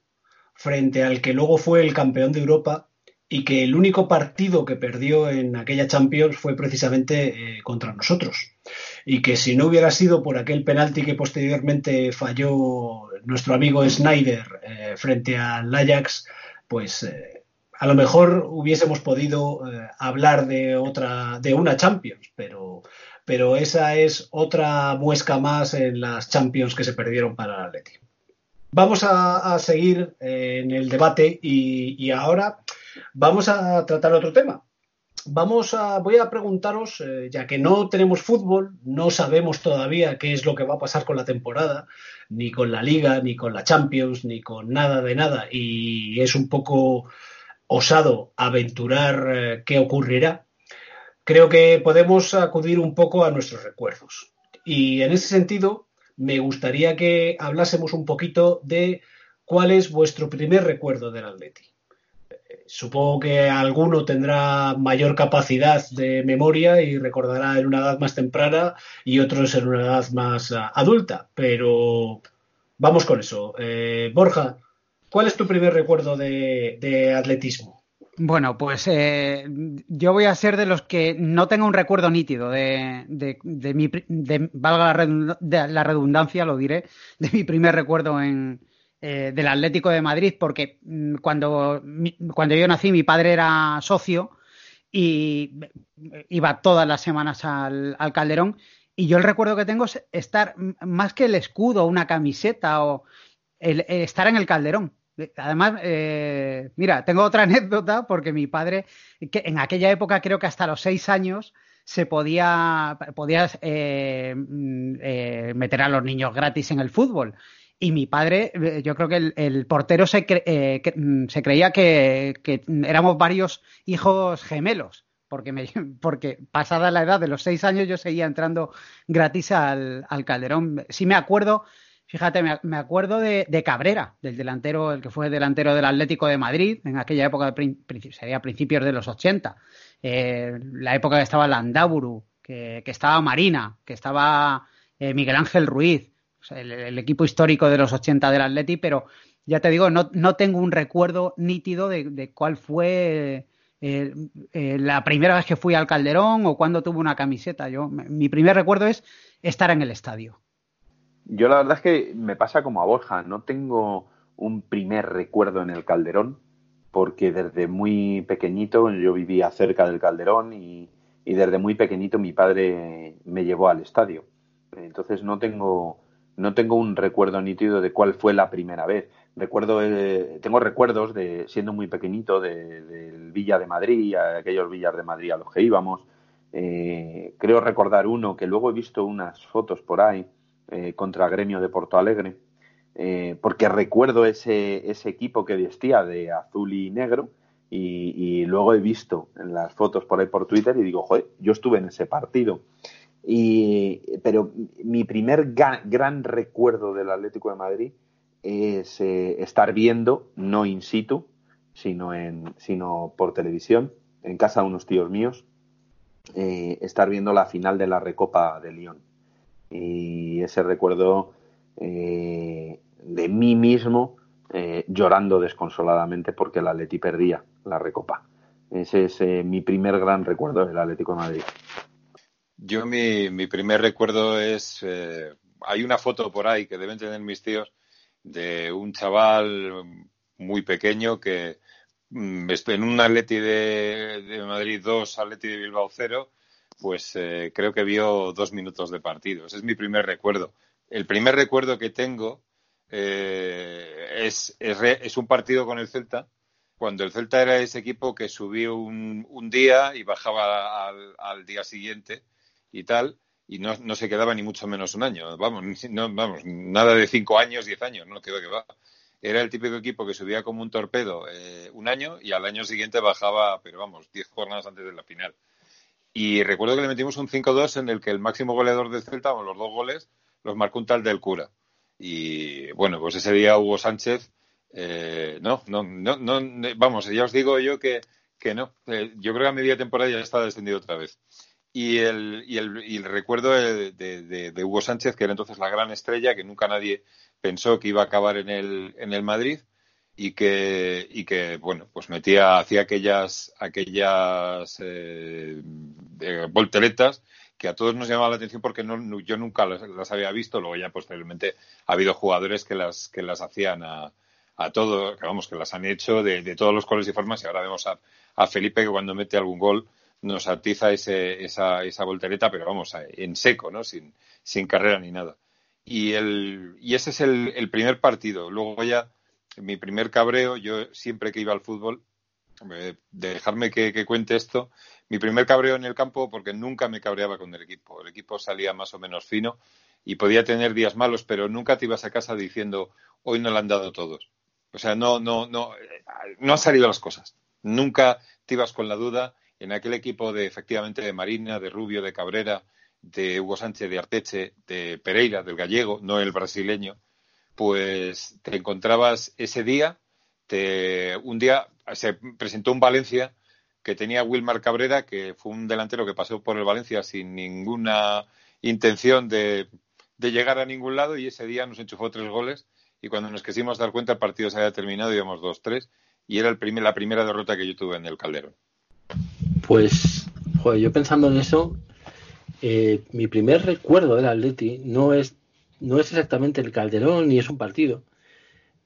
frente al que luego fue el campeón de Europa y que el único partido que perdió en aquella Champions fue precisamente contra nosotros. Y que si no hubiera sido por aquel penalti que posteriormente falló nuestro amigo Snyder frente al Ajax, pues a lo mejor hubiésemos podido eh, hablar de otra, de una Champions, pero, pero esa es otra muesca más en las Champions que se perdieron para el Atleti. Vamos a, seguir eh, en el debate y, ahora vamos a tratar otro tema. Vamos a, voy a preguntaros, eh, ya que no tenemos fútbol, no sabemos todavía qué es lo que va a pasar con la temporada, ni con la Liga, ni con la Champions, ni con nada de nada, y es un poco osado aventurar eh, qué ocurrirá, creo que podemos acudir un poco a nuestros recuerdos. Y en ese sentido, me gustaría que hablásemos un poquito de cuál es vuestro primer recuerdo del Atleti. Supongo que alguno tendrá mayor capacidad de memoria y recordará en una edad más temprana y otros en una edad más ah, adulta, pero vamos con eso. Eh, Borja, ¿Cuál es tu primer recuerdo de, atletismo?
Bueno, pues eh, yo voy a ser de los que no tengo un recuerdo nítido de, mi, valga la redundancia, lo diré, de mi primer recuerdo en, eh, del Atlético de Madrid, porque mm, cuando, cuando yo nací mi padre era socio y iba todas las semanas al, al Calderón. Y yo el recuerdo que tengo es estar más que el escudo, una camiseta o el, estar en el Calderón Además, eh, mira, tengo otra anécdota porque mi padre, que en aquella época creo que hasta los seis años se podía, podías eh, mm, eh, meter a los niños gratis en el fútbol. Y mi padre, yo creo que el, portero se, mm, se creía que, éramos varios hijos gemelos porque, me, porque pasada la edad de los seis años yo seguía entrando gratis al, al Calderón. Sí me acuerdo Fíjate, me, acuerdo de, Cabrera, del delantero, el que fue delantero del Atlético de Madrid, en aquella época, sería principios de los 80. Eh, la época que estaba Landaburu, que, estaba Marina, que estaba eh, Miguel Ángel Ruiz, el, equipo histórico de los 80 del Atleti, pero ya te digo, no, tengo un recuerdo nítido de, cuál fue eh, la primera vez que fui al Calderón o cuando tuve una camiseta. Yo, mi primer recuerdo es estar en el estadio.
Yo la verdad es que me pasa como a Borja, no tengo un primer recuerdo en el Calderón, porque desde muy pequeñito yo vivía cerca del Calderón y, desde muy pequeñito mi padre me llevó al estadio. Entonces no tengo, no tengo un recuerdo nítido de cuál fue la primera vez. Recuerdo, eh, tengo recuerdos de siendo muy pequeñito del Villa de Madrid, aquellos villas de Madrid a los que íbamos. Eh, creo recordar uno que luego he visto unas fotos por ahí eh, contra Gremio de Porto Alegre, eh, porque recuerdo ese, ese equipo que vestía de azul y negro y, luego he visto en las fotos por ahí por Twitter y digo, joder, yo estuve en ese partido. Y, pero mi primer gran recuerdo del Atlético de Madrid es eh, estar viendo, no in situ, sino, en, sino por televisión, en casa de unos tíos míos, eh, estar viendo la final de la Recopa de Lyon. Y ese recuerdo eh, de mí mismo eh, llorando desconsoladamente porque el Atleti perdía la Recopa. Ese es eh, mi primer gran recuerdo del Atlético de Madrid.
Yo mi, mi primer recuerdo es, hay una foto por ahí que deben tener mis tíos de un chaval muy pequeño que mm, en un Atleti de, Madrid 2, Atleti de Bilbao 0, pues creo que vio dos minutos de partido. Ese es mi primer recuerdo el primer recuerdo que tengo eh, es, es, un partido con el Celta, cuando el Celta era ese equipo que subió un, un día y bajaba al, día siguiente y tal, y no, no, se quedaba ni mucho menos un año. Vamos, no, vamos, nada de cinco años, diez años, no quedó que va. Era el típico equipo que subía como un torpedo eh, un año y al año siguiente bajaba, pero vamos, diez jornadas antes de la final. Y recuerdo que le metimos un 5-2 en el que el máximo goleador del Celta, con los dos goles, los marcó un tal del cura. Y bueno, pues ese día Hugo Sánchez, eh, no, no, no, no, vamos, ya os digo yo que, que no. Eh, yo creo que a media temporada ya está descendido otra vez. Y el, y el, y el recuerdo de, de, Hugo Sánchez, que era entonces la gran estrella, que nunca nadie pensó que iba a acabar en el, en el Madrid y que, y que bueno, pues metía, hacía aquellas, aquellas eh, volteretas que a todos nos llamaba la atención porque no, yo nunca las, había visto. Luego ya posteriormente ha habido jugadores que las, que las hacían a, a todos, que vamos, que las han hecho de, todos los colores y formas. Y ahora vemos a, a, Felipe que cuando mete algún gol nos atiza ese, esa, esa voltereta, pero vamos, en seco, ¿no? Sin, sin carrera ni nada. Y, el, y ese es el, el primer partido. Luego ya, mi primer cabreo, yo siempre que iba al fútbol, dejarme que, cuente esto. Mi primer cabreo en el campo, porque nunca me cabreaba con el equipo. El equipo salía más o menos fino y podía tener días malos, pero nunca te ibas a casa diciendo, hoy no le han dado todos. O sea, no, no, no, no han salido las cosas. Nunca te ibas con la duda. En aquel equipo de, efectivamente, de Marina, de Rubio, de Cabrera, de Hugo Sánchez, de Arteche, de Pereira, del gallego, no el brasileño, pues te encontrabas ese día, te, un día se presentó un Valencia que tenía Wilmar Cabrera, que fue un delantero que pasó por el Valencia sin ninguna intención de, llegar a ningún lado y ese día nos enchufó tres goles y cuando nos quisimos dar cuenta el partido se había terminado íbamos dos tres y era el primer, la primera derrota que yo tuve en el Calderón.
Pues, yo pensando en eso, eh, mi primer recuerdo del Atleti no es, no es exactamente el Calderón ni es un partido.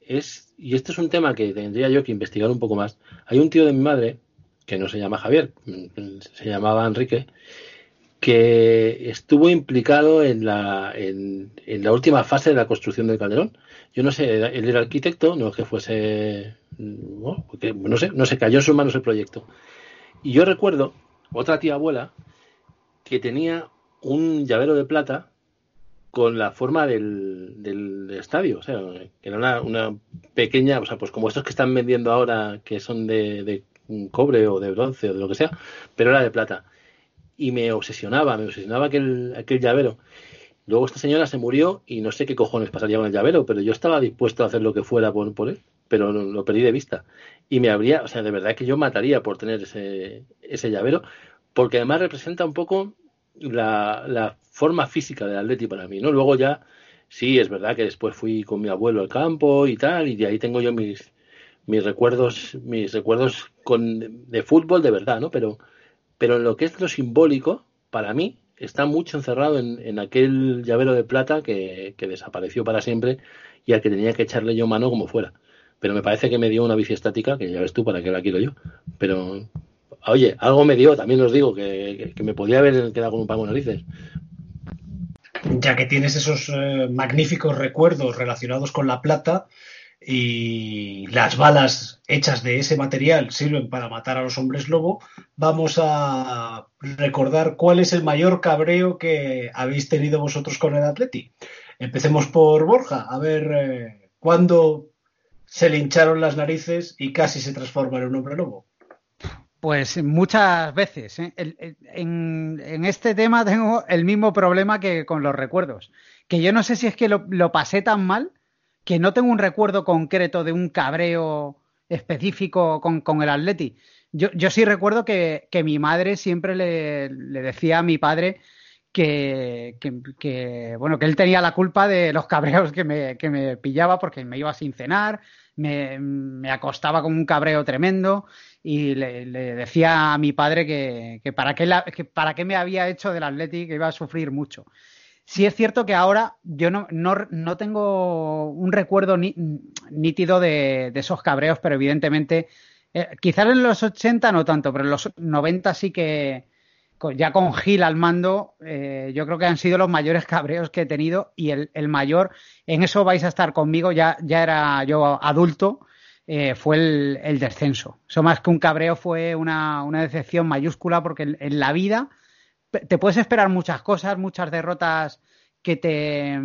Es y esto es un tema que tendría yo que investigar un poco más. Hay un tío de mi madre, que no se llama Javier, se llamaba Enrique, que estuvo implicado en la, en, la última fase de la construcción del Calderón. Yo no sé, él era arquitecto, no es que fuese, no, no sé, no se cayó en sus manos el proyecto. Y yo recuerdo otra tía abuela que tenía un llavero de plata con la forma del, del estadio, o sea, que era una, pequeña, o sea, pues como estos que están vendiendo ahora, que son de, de cobre o de bronce o de lo que sea, pero era de plata. Y me obsesionaba, me obsesionaba aquel, aquel llavero. Luego esta señora se murió y no sé qué cojones pasaría con el llavero, pero yo estaba dispuesto a hacer lo que fuera por, por él, pero lo, lo perdí de vista. Y me habría, o sea, de verdad que yo mataría por tener ese, ese llavero, porque además representa un poco la, la forma física del Atleti para mí, ¿no? Luego ya, sí, es verdad que después fui con mi abuelo al campo y tal, y de ahí tengo yo mis, mis recuerdos, mis recuerdos con, de fútbol de verdad, ¿no? Pero, pero en lo que es lo simbólico, para mí, está mucho encerrado en, en aquel llavero de plata que, que, desapareció para siempre y al que tenía que echarle yo mano como fuera. Pero me parece que me dio una bici estática, que ya ves tú para qué la quiero yo. Pero, oye, algo me dio, también os digo, que, que me podía haber quedado con un pago de narices
ya que tienes esos eh, magníficos recuerdos relacionados con la plata y las balas hechas de ese material sirven para matar a los hombres lobo, vamos a recordar cuál es el mayor cabreo que habéis tenido vosotros con el Atleti. Empecemos por Borja, a ver eh, cuándo se le hincharon las narices y casi se transforma en un hombre lobo.
Pues muchas veces. ¿eh? en, este tema tengo el mismo problema que con los recuerdos. Que yo no sé si es que lo, pasé tan mal que no tengo un recuerdo concreto de un cabreo específico con, el Atleti. Yo, yo, sí recuerdo que, mi madre siempre le, decía a mi padre que, bueno, que él tenía la culpa de los cabreos que me, que me pillaba porque me iba sin cenar, me, me acostaba con un cabreo tremendo y le, decía a mi padre que, para qué para qué me había hecho del Atleti, que iba a sufrir mucho. Sí es cierto que ahora yo no, no, tengo un recuerdo nítido de, esos cabreos, pero evidentemente, eh, quizás en los 80 no tanto, pero en los 90 sí que, ya con Gil al mando, eh, yo creo que han sido los mayores cabreos que he tenido y el, el, mayor, en eso vais a estar conmigo, ya, ya era yo adulto, eh, fue el, descenso. Eso más que un cabreo fue una, decepción mayúscula porque en, la vida te puedes esperar muchas cosas, muchas derrotas que te,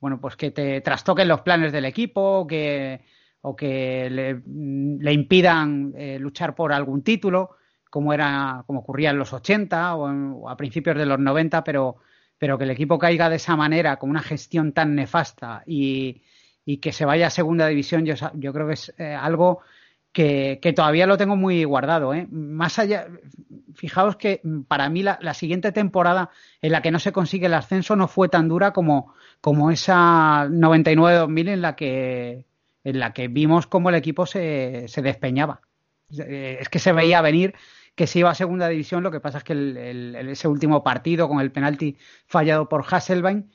bueno, pues que te trastoquen los planes del equipo, que, o que le, impidan eh, luchar por algún título como era, como ocurría en los 80 o, a principios de los 90, pero, pero que el equipo caiga de esa manera, con una gestión tan nefasta y, y que se vaya a segunda división, yo, yo creo que es eh, algo que, que, todavía lo tengo muy guardado. ¿eh? Más allá, fijaos que para mí la, la, siguiente temporada en la que no se consigue el ascenso no fue tan dura como, como esa 99-2000 en la que en la que vimos cómo el equipo se, se despeñaba. Eh, es que se veía venir que se iba a segunda división. Lo que pasa es que ese último partido con el penalti fallado por Hasselbein,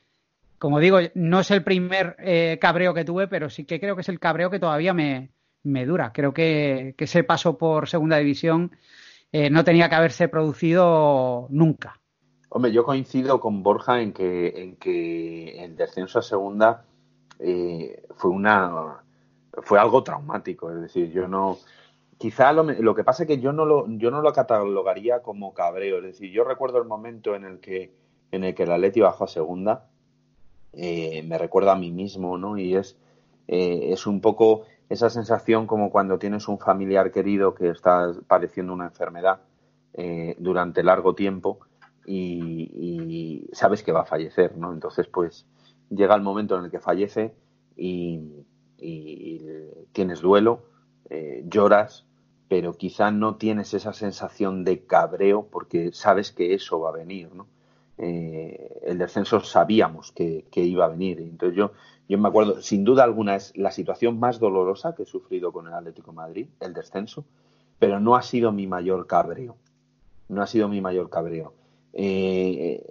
como digo, no es el primer eh, cabreo que tuve, pero sí que creo que es el cabreo que todavía me, dura. Creo que, ese paso por segunda división eh, no tenía que haberse producido nunca.
Hombre, yo coincido con Borja en que, en que el descenso a segunda eh, fue una fue algo traumático. Es decir, yo no Quizá lo, que pasa es que yo no lo, yo no lo catalogaría como cabreo. Es decir, yo recuerdo el momento en el que, en el que el Atleti bajó a segunda. Eh, me recuerda a mí mismo, ¿no? Y es, eh, es un poco esa sensación como cuando tienes un familiar querido que está padeciendo una enfermedad eh, durante largo tiempo y, sabes que va a fallecer, ¿no? Entonces, pues llega el momento en el que fallece y, y tienes duelo, lloras, pero quizá no tienes esa sensación de cabreo porque sabes que eso va a venir, ¿no? Eh, el descenso sabíamos que, iba a venir. Entonces yo, yo me acuerdo, sin duda alguna es la situación más dolorosa que he sufrido con el Atlético Madrid, el descenso, pero no ha sido mi mayor cabreo. No ha sido mi mayor cabreo. Eh,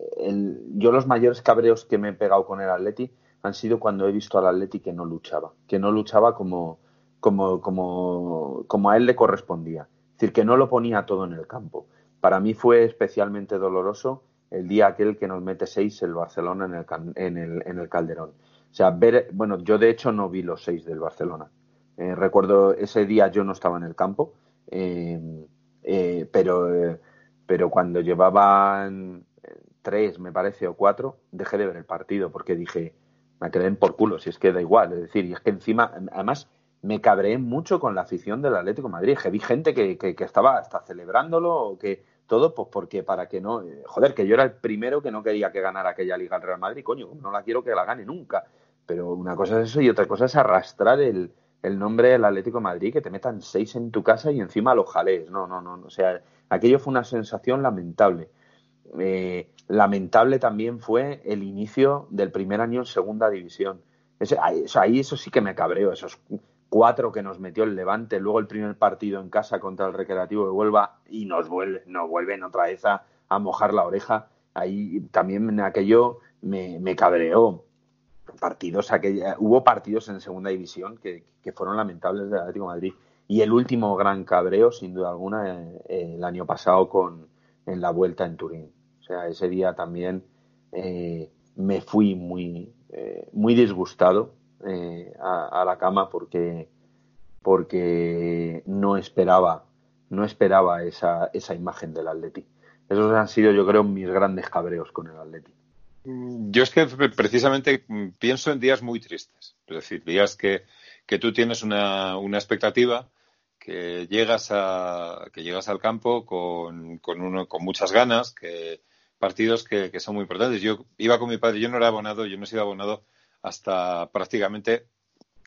yo los mayores cabreos que me he pegado con el Atleti han sido cuando he visto al Atleti que no luchaba, que no luchaba como, como, como, como a él le correspondía. Es decir, que no lo ponía todo en el campo. Para mí fue especialmente doloroso el día aquel que nos mete seis el Barcelona en el, en el, en el Calderón. O sea, ver, bueno, yo de hecho no vi los seis del Barcelona. Eh, recuerdo ese día yo no estaba en el campo, eh, eh, pero, pero cuando llevaban tres, me parece, o cuatro, dejé de ver el partido porque dije, me quedé por culo, si es que da igual. Es decir, y es que encima, además, me cabreé mucho con la afición del Atlético Madrid. Que vi gente que, que, estaba hasta celebrándolo o que todo, pues porque para que no. Eh, joder, que yo era el primero que no quería que ganara aquella Liga al Real Madrid, coño, no la quiero que la gane nunca. Pero una cosa es eso y otra cosa es arrastrar el, el nombre del Atlético Madrid, que te metan seis en tu casa y encima lo jalees. No, no, no. O sea, aquello fue una sensación lamentable. Eh, lamentable también fue el inicio del primer año en segunda división. ahí, eso, sí que me cabreo, esos cuatro que nos metió el Levante, luego el primer partido en casa contra el Recreativo de Huelva y nos vuelve, nos vuelven otra vez a, mojar la oreja. Ahí también aquello me, me cabreó. Partidos, aquella, hubo partidos en segunda división que, fueron lamentables del Atlético Madrid. Y el último gran cabreo, sin duda alguna, eh, el año pasado con, en la vuelta en Turín. O sea, ese día también eh, me fui muy, eh, muy disgustado eh, a, la cama porque, porque no esperaba, no esperaba esa, esa imagen del Atleti. Esos han sido, yo creo, mis grandes cabreos con el Atleti.
Yo es que precisamente pienso en días muy tristes. Es decir, días que, que tú tienes una, una expectativa, que llegas, a, que llegas al campo con, con, uno, con muchas ganas, que partidos que, que, son muy importantes. Yo iba con mi padre, yo no era abonado, yo no he sido abonado hasta prácticamente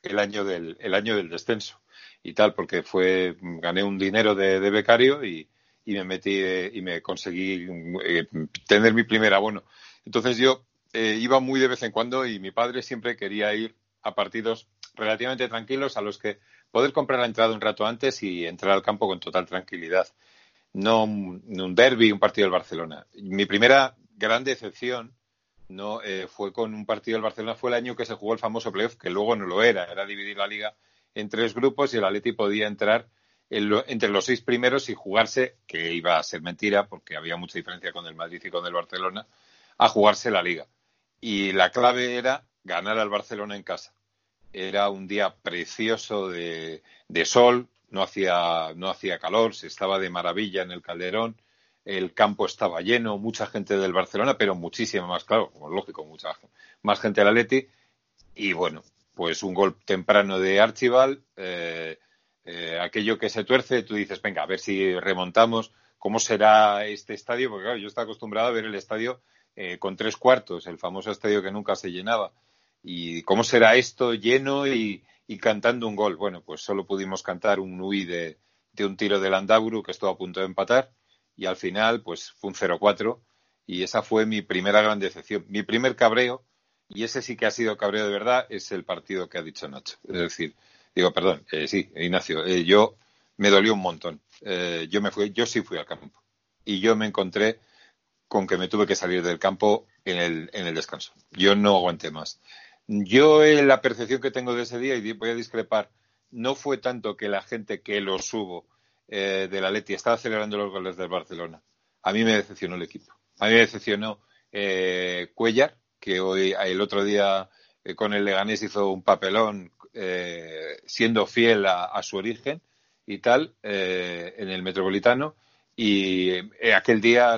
el año del, el año del descenso y tal, porque fue, gané un dinero de, becario y, y, me metí y me conseguí eh, tener mi primer abono. Entonces yo eh, iba muy de vez en cuando y mi padre siempre quería ir a partidos relativamente tranquilos a los que poder comprar la entrada un rato antes y entrar al campo con total tranquilidad. No un derby, un partido del Barcelona. Mi primera gran decepción no eh, fue con un partido del Barcelona, fue el año que se jugó el famoso playoff, que luego no lo era, era dividir la liga en tres grupos y el Atleti podía entrar entre los seis primeros y jugarse, que iba a ser mentira porque había mucha diferencia con el Madrid y con el Barcelona, a jugarse la liga. Y la clave era ganar al Barcelona en casa. Era un día precioso de, de sol, no hacía, no hacía calor, se estaba de maravilla en el Calderón el campo estaba lleno, mucha gente del Barcelona, pero muchísima más, claro, como lógico, mucha más gente del Atleti. Y bueno, pues un gol temprano de Archibald, eh, eh, aquello que se tuerce, tú dices, venga, a ver si remontamos, ¿cómo será este estadio? Porque claro, yo estaba acostumbrado a ver el estadio eh, con tres cuartos, el famoso estadio que nunca se llenaba. ¿Y cómo será esto lleno y, cantando un gol? Bueno, pues solo pudimos cantar un Nui de, de un tiro del Andaburu que estuvo a punto de empatar y al final pues fue un 0-4 y esa fue mi primera gran decepción. Mi primer cabreo, y ese sí que ha sido cabreo de verdad, es el partido que ha dicho Nacho. Es decir, digo, perdón, eh, sí, Ignacio, eh, yo me dolió un montón. Eh, yo me fui, yo sí fui al campo y yo me encontré con que me tuve que salir del campo en el, en el descanso. Yo no aguanté más. Yo la percepción que tengo de ese día, y voy a discrepar, no fue tanto que la gente que lo subo eh, de la Leti estaba celebrando los goles del Barcelona. A mí me decepcionó el equipo. A mí me decepcionó eh, Cuellar, que hoy, el otro día eh, con el Leganés hizo un papelón eh, siendo fiel a, su origen y tal en el Metropolitano. Y aquel día,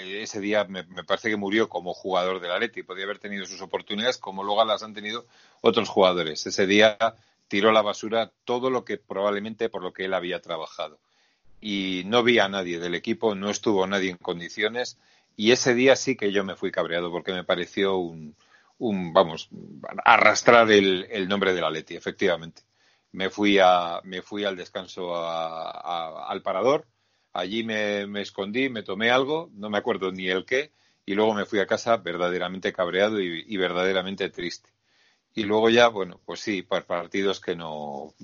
ese día me, parece que murió como jugador de la Leti. Podía haber tenido sus oportunidades como luego las han tenido otros jugadores. Ese día tiró a la basura todo lo que probablemente por lo que él había trabajado y no vi a nadie del equipo, no estuvo nadie en condiciones y ese día sí que yo me fui cabreado porque me pareció un, un vamos, arrastrar el, el nombre de la Leti, efectivamente. Me fui, a, me fui al descanso al parador, allí me, escondí, me tomé algo, no me acuerdo ni el qué, y luego me fui a casa verdaderamente cabreado y, verdaderamente triste. Y luego ya, bueno, pues sí, partidos que no.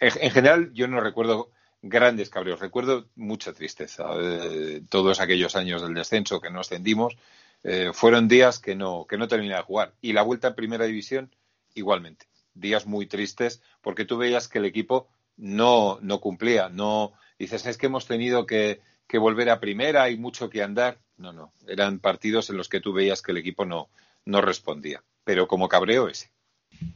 en general, yo no recuerdo grandes cabreos. Recuerdo mucha tristeza. Eh, todos aquellos años del descenso que nos ascendimos eh, fueron días que no, que no terminé de jugar. Y la vuelta en primera división, igualmente. Días muy tristes porque tú veías que el equipo no, no cumplía. No, dices, es que hemos tenido que, que volver a primera, hay mucho que andar. No, no. Eran partidos en los que tú veías que el equipo no, no respondía. Pero como cabreo ese.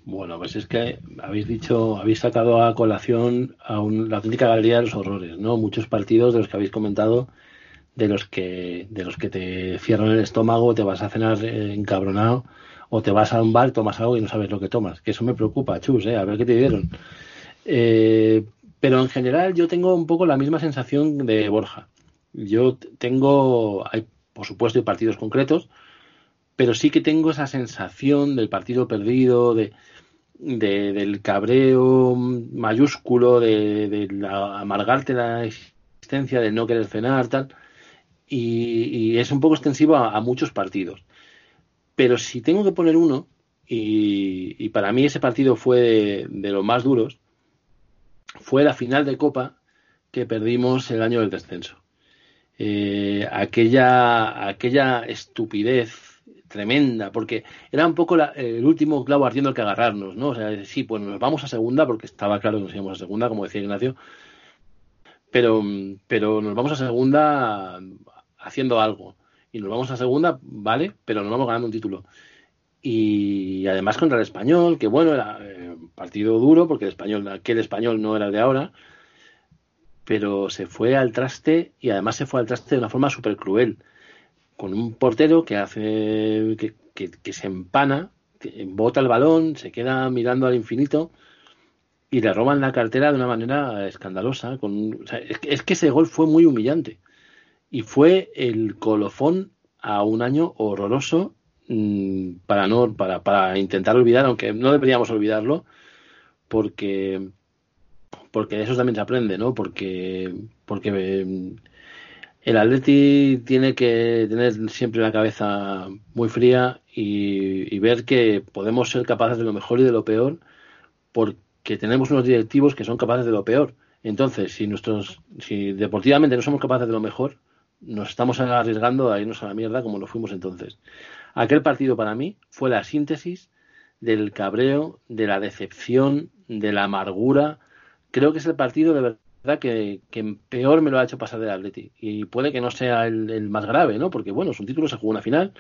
Bueno, pues es que habéis dicho, habéis sacado a colación a la auténtica galería de los horrores, ¿no? Muchos partidos de los que habéis comentado, de los que, de los que te cierran el estómago, te vas a cenar encabronado, o te vas a un bar, tomas algo y no sabes lo que tomas. Que eso me preocupa, chus, ¿eh? A ver qué te dieron. Eh, pero en general yo tengo un poco la misma sensación de Borja. Yo tengo, hay por supuesto hay partidos concretos, pero sí que tengo esa sensación del partido perdido, de, del cabreo mayúsculo, de, amargarte la existencia, de no querer cenar, tal. Y, es un poco extensivo a, muchos partidos. Pero si tengo que poner uno, y, para mí ese partido fue de, los más duros, fue la final de Copa que perdimos el año del descenso. Eh, aquella, aquella estupidez tremenda, porque era un poco el último clavo ardiendo el que agarrarnos, ¿no? O sea, sí, pues nos vamos a segunda, porque estaba claro que nos íbamos a segunda, como decía Ignacio, pero, pero nos vamos a segunda haciendo algo. Y nos vamos a segunda, vale, pero nos vamos ganando un título. Y además contra el español, que bueno, era eh, partido duro, porque el español, aquel español no era de ahora, pero se fue al traste y además se fue al traste de una forma súper cruel, con un portero que hace que, se empana, que bota el balón, se queda mirando al infinito y le roban la cartera de una manera escandalosa. Con, es, que ese gol fue muy humillante y fue el colofón a un año horroroso mm, para no para, para intentar olvidar, aunque no deberíamos olvidarlo, porque porque de eso también se aprende, ¿no? Porque, porque mm, el Atleti tiene que tener siempre la cabeza muy fría y, ver que podemos ser capaces de lo mejor y de lo peor, porque tenemos unos directivos que son capaces de lo peor. Entonces, si nuestros, si deportivamente no somos capaces de lo mejor, nos estamos arriesgando a irnos a la mierda como lo fuimos entonces. Aquel partido para mí fue la síntesis del cabreo, de la decepción, de la amargura, creo que es el partido de verdad que, peor me lo ha hecho pasar del Atleti. Y puede que no sea el, más grave, ¿no? Porque, bueno, es un título, se jugó una final,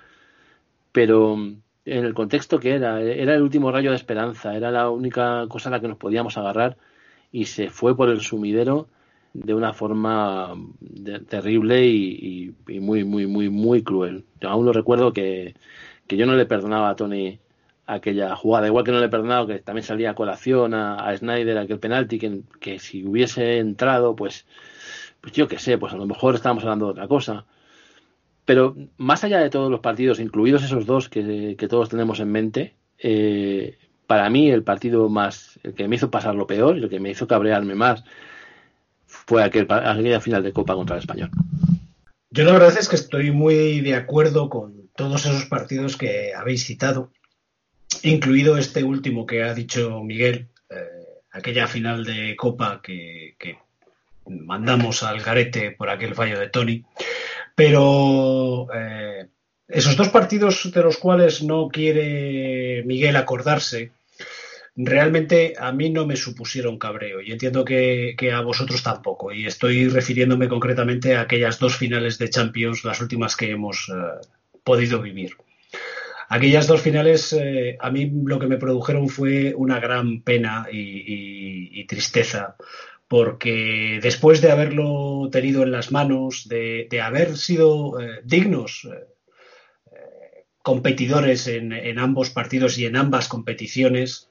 pero en el contexto que era, era el último rayo de esperanza, era la única cosa a la que nos podíamos agarrar y se fue por el sumidero de una forma terrible y, muy, muy, muy, muy cruel. Yo aún lo recuerdo que, que yo no le perdonaba a Tony aquella jugada. Igual que no le he perdonado que también salía a colación a, Snyder aquel penalti, que, que, si hubiese entrado, pues, pues yo qué sé, pues a lo mejor estábamos hablando de otra cosa. Pero más allá de todos los partidos, incluidos esos dos que, todos tenemos en mente, eh, para mí el partido más, el que me hizo pasar lo peor y el que me hizo cabrearme más fue aquel, aquella final de Copa contra el Español.
Yo la verdad es que estoy muy de acuerdo con todos esos partidos que habéis citado incluido este último que ha dicho Miguel, eh, aquella final de Copa que, mandamos al garete por aquel fallo de Tony. Pero eh, esos dos partidos de los cuales no quiere Miguel acordarse, realmente a mí no me supusieron cabreo y entiendo que, a vosotros tampoco. Y estoy refiriéndome concretamente a aquellas dos finales de Champions, las últimas que hemos eh, podido vivir. Aquellas dos finales eh, a mí lo que me produjeron fue una gran pena y, tristeza, porque después de haberlo tenido en las manos, de, haber sido eh, dignos eh, competidores en, ambos partidos y en ambas competiciones,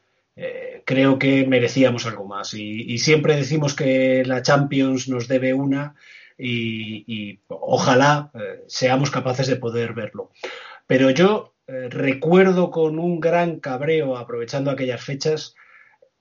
creo que merecíamos algo más. Y, siempre decimos que la Champions nos debe una y ojalá seamos capaces de poder verlo. Pero yo eh, recuerdo con un gran cabreo, aprovechando aquellas fechas,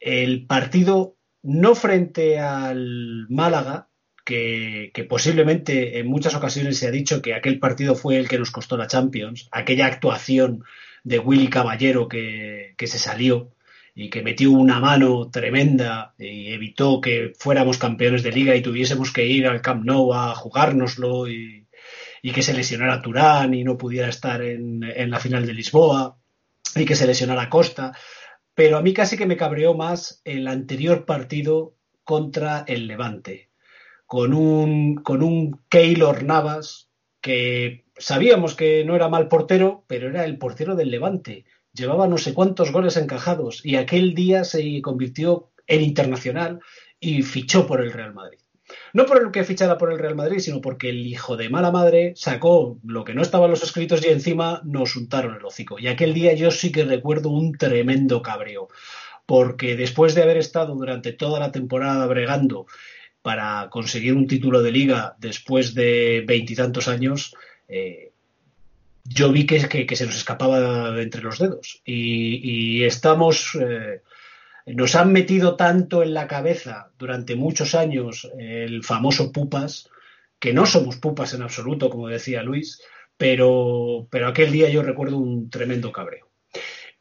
el partido no frente al Málaga, que, posiblemente en muchas ocasiones se ha dicho que aquel partido fue el que nos costó la Champions, aquella actuación de Willy Caballero que, que se salió y que metió una mano tremenda y evitó que fuéramos campeones de liga y tuviésemos que ir al Camp Nou a jugárnoslo y, y que se lesionara Turán y no pudiera estar en, la final de Lisboa y que se lesionara Costa. Pero a mí casi que me cabreó más el anterior partido contra el Levante, con un, con un Keylor Navas que sabíamos que no era mal portero, pero era el portero del Levante. Llevaba no sé cuántos goles encajados y aquel día se convirtió en internacional y fichó por el Real Madrid. No por el que fichara por el Real Madrid, sino porque el hijo de mala madre sacó lo que no estaba en los escritos y encima nos untaron el hocico. Y aquel día yo sí que recuerdo un tremendo cabreo, porque después de haber estado durante toda la temporada bregando para conseguir un título de liga después de veintitantos años, eh, yo vi que, se nos escapaba de entre los dedos. Y, estamos eh, nos han metido tanto en la cabeza durante muchos años el famoso pupas, que no somos pupas en absoluto, como decía Luis, pero, pero aquel día yo recuerdo un tremendo cabreo.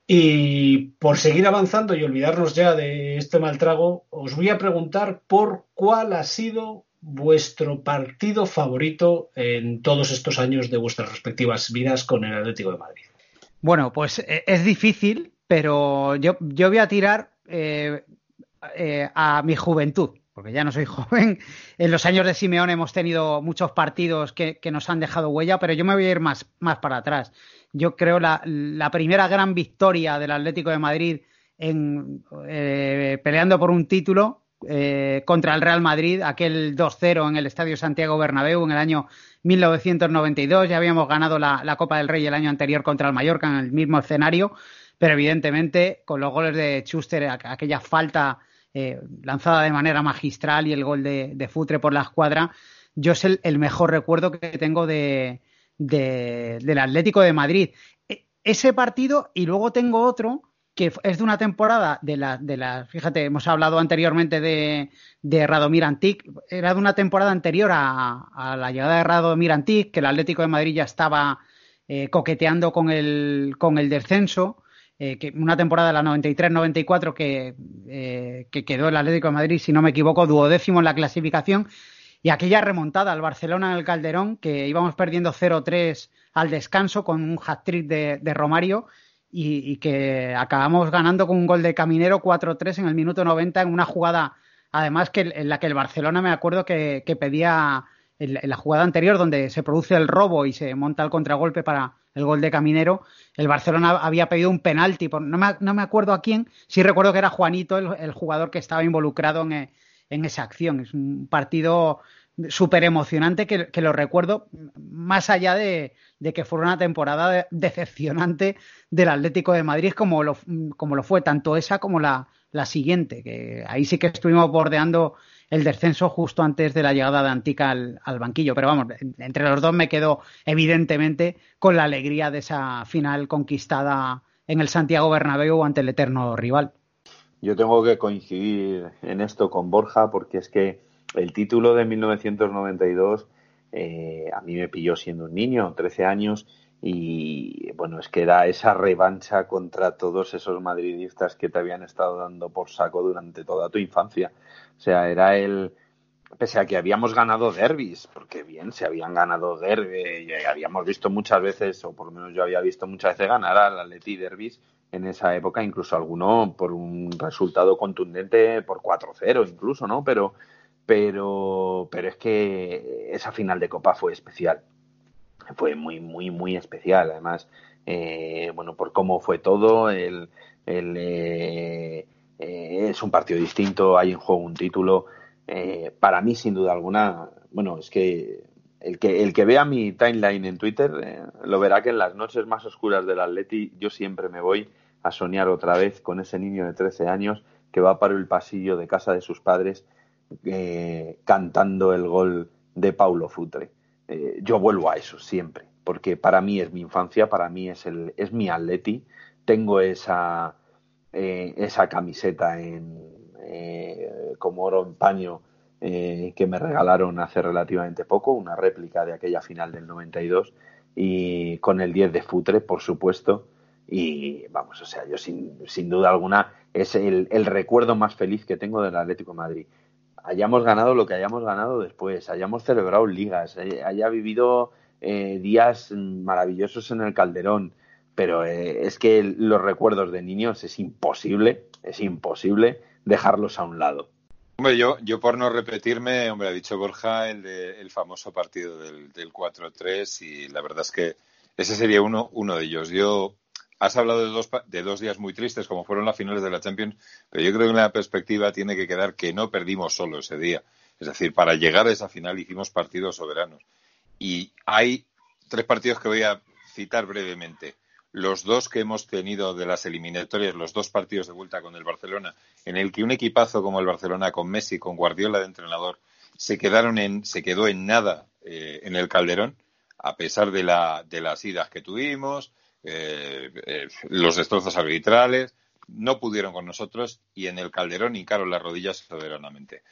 Y por seguir avanzando y olvidarnos ya de este mal trago, os voy a preguntar por cuál ha sido vuestro partido favorito en todos estos años de vuestras respectivas vidas con el Atlético de Madrid.
Bueno, pues eh, es difícil, pero yo, yo voy a tirar eh, eh, a mi juventud, porque ya no soy joven. En los años de Simeón hemos tenido muchos partidos que, nos han dejado huella, pero yo me voy a ir más, más para atrás. Yo creo la, la primera gran victoria del Atlético de Madrid en, peleando por un título eh, contra el Real Madrid, aquel 2-0 en el Estadio Santiago Bernabéu en el año 1992. Ya habíamos ganado la, Copa del Rey el año anterior contra el Mallorca en el mismo escenario, pero evidentemente con los goles de Schuster, aquella falta eh, lanzada de manera magistral y el gol de, Futre por la escuadra, yo es el, mejor recuerdo que tengo de, del Atlético de Madrid. E, ese partido y luego tengo otro que es de una temporada de la, de la fíjate, hemos hablado anteriormente de, de Radomir Antic, era de una temporada anterior a, la llegada de Radomir Antic, que el Atlético de Madrid ya estaba eh, coqueteando con el, con el descenso, eh, que una temporada de la 93-94 que, eh, que quedó el Atlético de Madrid, si no me equivoco, duodécimo en la clasificación, y aquella remontada al Barcelona en el Calderón, que íbamos perdiendo 0-3 al descanso con un hat-trick de, de Romario, y, que acabamos ganando con un gol de Caminero 4-3 en el minuto 90 en una jugada, además que en la que el Barcelona me acuerdo que, pedía en, la jugada anterior donde se produce el robo y se monta el contragolpe para el gol de Caminero, el Barcelona había pedido un penalti, no, me, no me acuerdo a quién, sí recuerdo que era Juanito el, jugador que estaba involucrado en, en esa acción. Es un partido súper emocionante que, lo recuerdo, más allá de, que fuera una temporada decepcionante del Atlético de Madrid como lo, como lo fue tanto esa como la, la siguiente, que ahí sí que estuvimos bordeando el descenso justo antes de la llegada de Antica al, banquillo. Pero vamos, entre los dos me quedo evidentemente con la alegría de esa final conquistada en el Santiago Bernabéu ante el eterno rival.
Yo tengo que coincidir en esto con Borja porque es que el título de 1992 eh, a mí me pilló siendo un niño, 13 años, y bueno, es que era esa revancha contra todos esos madridistas que te habían estado dando por saco durante toda tu infancia. O sea, era el, pese a que habíamos ganado derbis, porque bien, se habían ganado derbis, y habíamos visto muchas veces, o por lo menos yo había visto muchas veces ganar al Atleti derbis en esa época, incluso alguno por un resultado contundente por 4-0 incluso, ¿no? Pero, pero, pero es que esa final de Copa fue especial. Fue muy, muy, muy especial. Además, eh, bueno, por cómo fue todo, el, el eh, eh, es un partido distinto, hay en juego un título. para mí, sin duda alguna, bueno, es que el que, el que vea mi timeline en Twitter lo verá que en las noches más oscuras del Atleti yo siempre me voy a soñar otra vez con ese niño de 13 años que va para el pasillo de casa de sus padres eh, cantando el gol de Paulo Futre. Eh, yo vuelvo a eso siempre, porque para mí es mi infancia, para mí es, el, es mi atleti. Tengo esa, eh, esa camiseta en, como oro en paño que me regalaron hace relativamente poco, una réplica de aquella final del 92 y con el 10 de Futre, por supuesto. Y vamos, o sea, yo sin, sin duda alguna es el, recuerdo más feliz que tengo del Atlético Madrid hayamos ganado lo que hayamos ganado después, hayamos celebrado ligas, eh, haya vivido eh, días maravillosos en el Calderón, pero eh, es que los recuerdos de niños es imposible, es imposible dejarlos a un lado.
Hombre, yo, yo por no repetirme, hombre, ha dicho Borja el, de, el famoso partido del, del 4-3 y la verdad es que ese sería uno, uno de ellos. Yo has hablado de dos, de dos días muy tristes, como fueron las finales de la Champions, pero yo creo que en la perspectiva tiene que quedar que no perdimos solo ese día. Es decir, para llegar a esa final hicimos partidos soberanos. Y hay tres partidos que voy a citar brevemente. Los dos que hemos tenido de las eliminatorias, los dos partidos de vuelta con el Barcelona, en el que un equipazo como el Barcelona con Messi, con Guardiola de entrenador, se quedaron en, se quedó en nada eh, en el Calderón, a pesar de, la, de las idas que tuvimos, eh, eh, los destrozos arbitrales, no pudieron con nosotros y en el Calderón hincaron las rodillas soberanamente.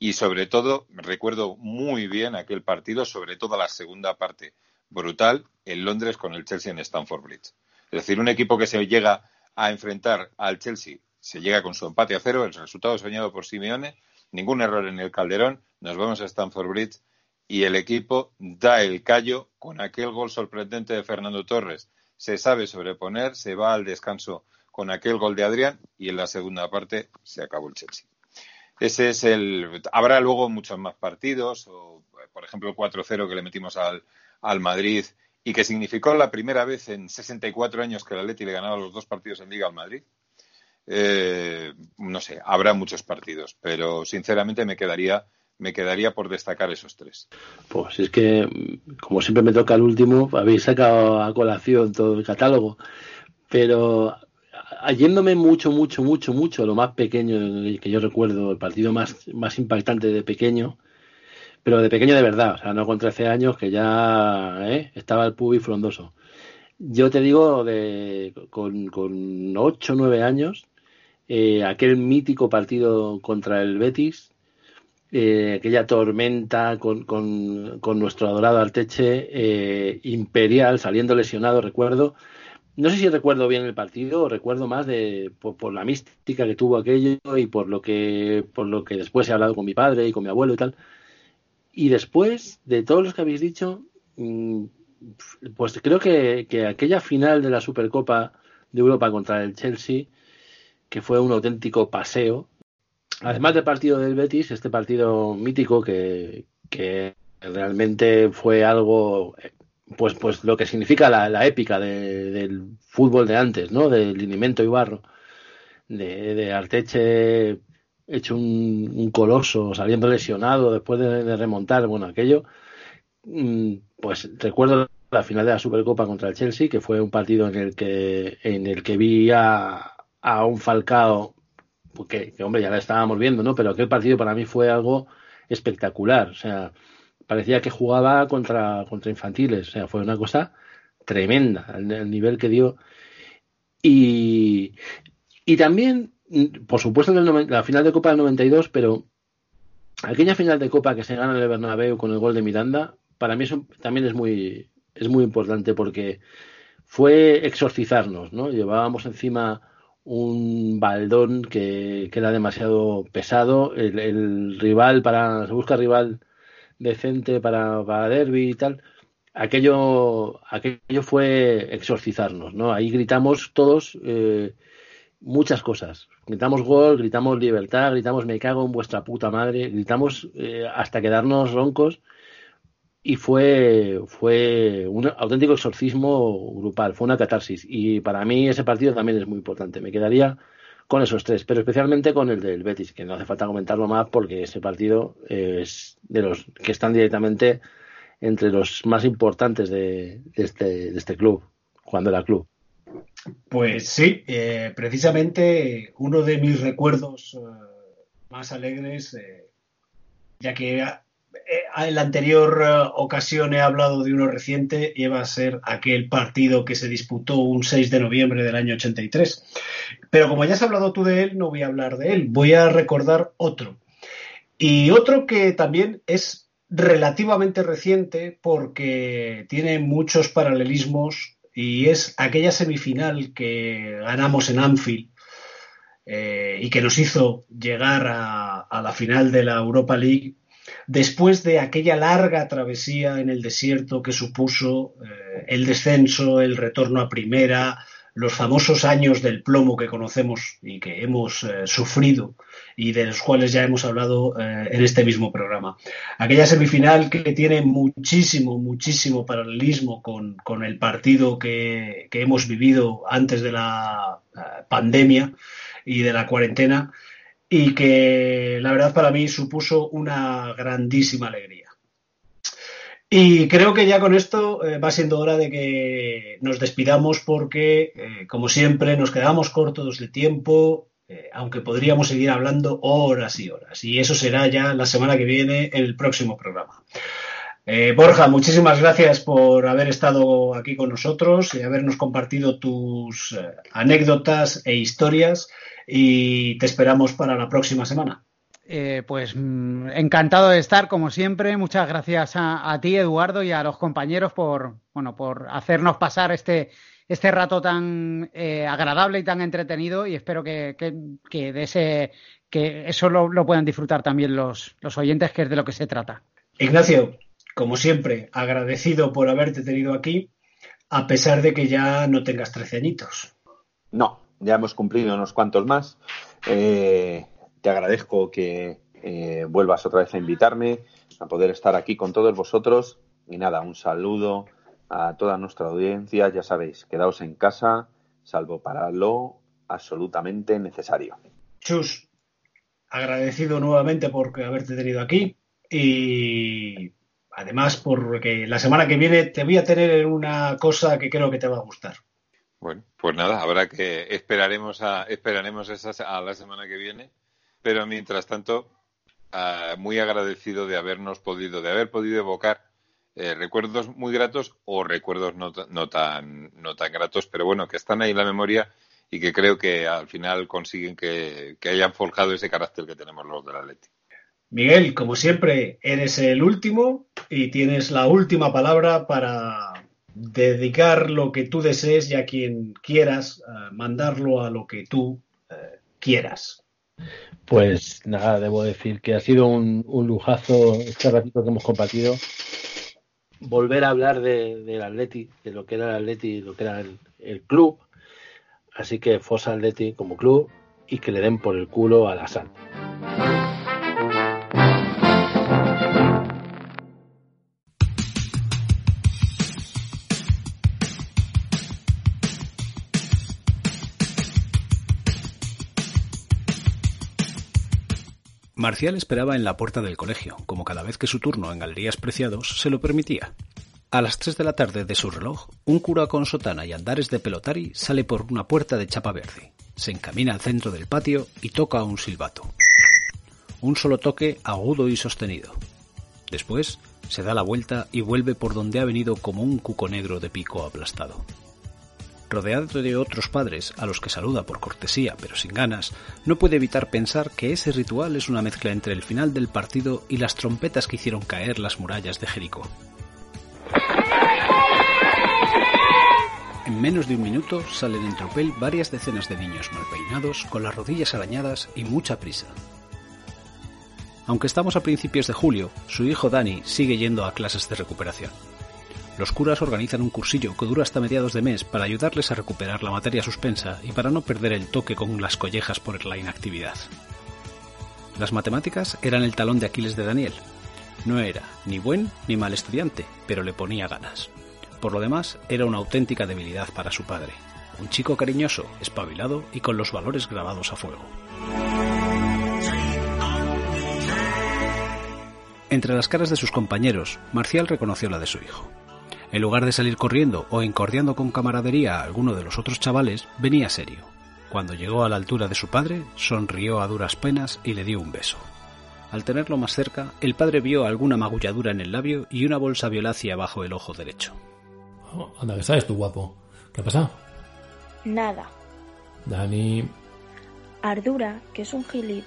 Y sobre todo, recuerdo muy bien aquel partido, sobre todo la segunda parte brutal en Londres con el Chelsea en Stamford Bridge. Es decir, un equipo que se llega a enfrentar al Chelsea. Se llega con su empate a cero, el resultado soñado por Simeone, ningún error en el Calderón, nos vamos a Stamford Bridge y el equipo da el callo con aquel gol sorprendente de Fernando Torres. Se sabe sobreponer, se va al descanso con aquel gol de Adrián y en la segunda parte se acabó el Chelsea. Ese es el. Habrá luego muchos más partidos, o por ejemplo el 4-0 que le metimos al, al Madrid y que significó la primera vez en 64 años que el Atleti le ganaba los dos partidos en Liga al Madrid. Eh, no sé, habrá muchos partidos, pero sinceramente me quedaría me quedaría por destacar esos tres.
Pues es que, como siempre me toca el último, habéis sacado a colación todo el catálogo, pero yéndome mucho, mucho, mucho, mucho, lo más pequeño que yo recuerdo, el partido más, más impactante de pequeño, pero de pequeño de verdad, o sea, no con 13 años que ya ¿eh? estaba el pubi frondoso. Yo te digo, de, con, con 8 o 9 años, eh, aquel mítico partido contra el Betis, eh, aquella tormenta con, con, con, nuestro adorado Arteche eh, imperial saliendo lesionado, recuerdo. No sé si recuerdo bien el partido recuerdo más de por, la mística que tuvo aquello y por lo que por lo que después he hablado con mi padre y con mi abuelo y tal. Y después de todos los que habéis dicho, mm, pues creo que, que aquella final de la Supercopa de Europa contra el Chelsea, que fue un auténtico paseo, además del partido del Betis, este partido mítico que, realmente fue algo, pues, pues lo que significa la, épica del fútbol de antes, ¿no? Del linimento y barro, de, Arteche hecho un, coloso, saliendo lesionado después de, remontar, bueno, aquello, mm, pues recuerdo la final de la Supercopa contra el Chelsea, que fue un partido en el que, en el que vi a, a un Falcao que, hombre, ya la estábamos viendo, ¿no? Pero aquel partido para mí fue algo espectacular. O sea, parecía que jugaba contra, contra infantiles. O sea, fue una cosa tremenda el, nivel que dio. Y, y también, por supuesto, la final de Copa del 92, pero aquella final de Copa que se gana en el Bernabéu con el gol de Miranda, para mí eso también es muy, es muy importante porque fue exorcizarnos, ¿no? Llevábamos encima un baldón que queda demasiado pesado. El, rival para. Se busca rival decente para, para derby y tal. Aquello, aquello fue exorcizarnos, ¿no? Ahí gritamos todos eh, muchas cosas. Gritamos gol, gritamos libertad, gritamos me cago en vuestra puta madre, gritamos eh, hasta quedarnos roncos y fue, fue un auténtico exorcismo grupal, fue una catarsis. Y para mí ese partido también es muy importante. Me quedaría con esos tres, pero especialmente con el del Betis, que no hace falta comentarlo más porque ese partido es de los que están directamente entre los más importantes de, este, de este club, cuando era club.
Pues sí, eh, precisamente uno de mis recuerdos eh, más alegres, eh, ya que en la anterior ocasión he hablado de uno reciente va a ser aquel partido que se disputó un 6 de noviembre del año 83. Pero como ya has hablado tú de él, no voy a hablar de él, voy a recordar otro. Y otro que también es relativamente reciente porque tiene muchos paralelismos y es aquella semifinal que ganamos en Anfield eh, y que nos hizo llegar a la final de la Europa League después de aquella larga travesía en el desierto que supuso eh, el descenso, el retorno a primera, los famosos años del plomo que conocemos y que hemos eh, sufrido y de los cuales ya hemos hablado eh, en este mismo programa. Aquella semifinal que tiene muchísimo, muchísimo paralelismo con, el partido que, que, hemos vivido antes de la pandemia y de la cuarentena y que la verdad para mí supuso una grandísima alegría. Y creo que ya con esto eh, va siendo hora de que nos despidamos porque, eh, como siempre, nos quedamos cortos de tiempo, eh, aunque podríamos seguir hablando horas y horas. Y eso será ya la semana que viene en el próximo programa. Borja, muchísimas gracias por haber estado aquí con nosotros y habernos compartido tus anécdotas e historias y te esperamos para la próxima semana.
Eh, pues mm, encantado de estar como siempre. Muchas gracias a, ti, Eduardo, y a los compañeros por bueno por hacernos pasar este este rato tan eh, agradable y tan entretenido y espero que, de ese que eso lo, puedan disfrutar también los, los oyentes, que es de lo que se trata.
Ignacio, como siempre, agradecido por haberte tenido aquí, a pesar de que ya no tengas trece añitos.
No, ya hemos cumplido unos cuantos más. Eh, te agradezco que eh, vuelvas otra vez a invitarme, a poder estar aquí con todos vosotros. Y nada, un saludo a toda nuestra audiencia. Ya sabéis, quedaos en casa, salvo para lo absolutamente necesario.
Chus, agradecido nuevamente por haberte tenido aquí y además porque la semana que viene te voy a tener una cosa que creo que te va a gustar.
Bueno, pues nada, habrá que esperaremos a esperaremos a la semana que viene, pero mientras tanto ah, muy agradecido de habernos podido de haber podido evocar eh, recuerdos muy gratos o recuerdos no, no, tan no tan gratos, pero bueno que están ahí en la memoria y que creo que al final consiguen que, que hayan forjado ese carácter que tenemos los del Atleti.
Miguel, como siempre, eres el último y tienes la última palabra para dedicar lo que tú desees y a quien quieras, eh, mandarlo a lo que tú eh, quieras.
Pues nada, debo decir que ha sido un, lujazo este ratito que hemos compartido. Volver a hablar del Atleti, de lo que era el Atleti, lo que era el, club. Así que Fosa Atleti como club y que le den por el culo a la sal.
Marcial esperaba en la puerta del colegio, como cada vez que su turno en Galerías Preciados se lo permitía. A las tres de la tarde de su reloj, un cura con sotana y andares de pelotari sale por una puerta de chapa verde, se encamina al centro del patio y toca un silbato. Un solo toque agudo y sostenido. Después se da la vuelta y vuelve por donde ha venido como un cuco negro de pico aplastado. Rodeado de otros padres, a los que saluda por cortesía pero sin ganas, no puede evitar pensar que ese ritual es una mezcla entre el final del partido y las trompetas que hicieron caer las murallas de Jericó. En menos de un minuto salen en tropel varias decenas de niños mal peinados, con las rodillas arañadas y mucha prisa. Aunque estamos a principios de julio, su hijo Dani sigue yendo a clases de recuperación. Los curas organizan un cursillo que dura hasta mediados de mes para ayudarles a recuperar la materia suspensa y para no perder el toque con las collejas por la inactividad. Las matemáticas eran el talón de Aquiles de Daniel. No era ni buen ni mal estudiante, pero le ponía ganas. Por lo demás, era una auténtica debilidad para su padre. Un chico cariñoso, espabilado y con los valores grabados a fuego. Entre las caras de sus compañeros, Marcial reconoció la de su hijo. En lugar de salir corriendo o encordiando con camaradería a alguno de los otros chavales, venía serio. Cuando llegó a la altura de su padre, sonrió a duras penas y le dio un beso. Al tenerlo más cerca, el padre vio alguna magulladura en el labio y una bolsa violácea bajo el ojo derecho.
Oh, anda, que sabes tú, guapo. ¿Qué ha pasado?
Nada.
Dani.
Ardura, que es un gilip.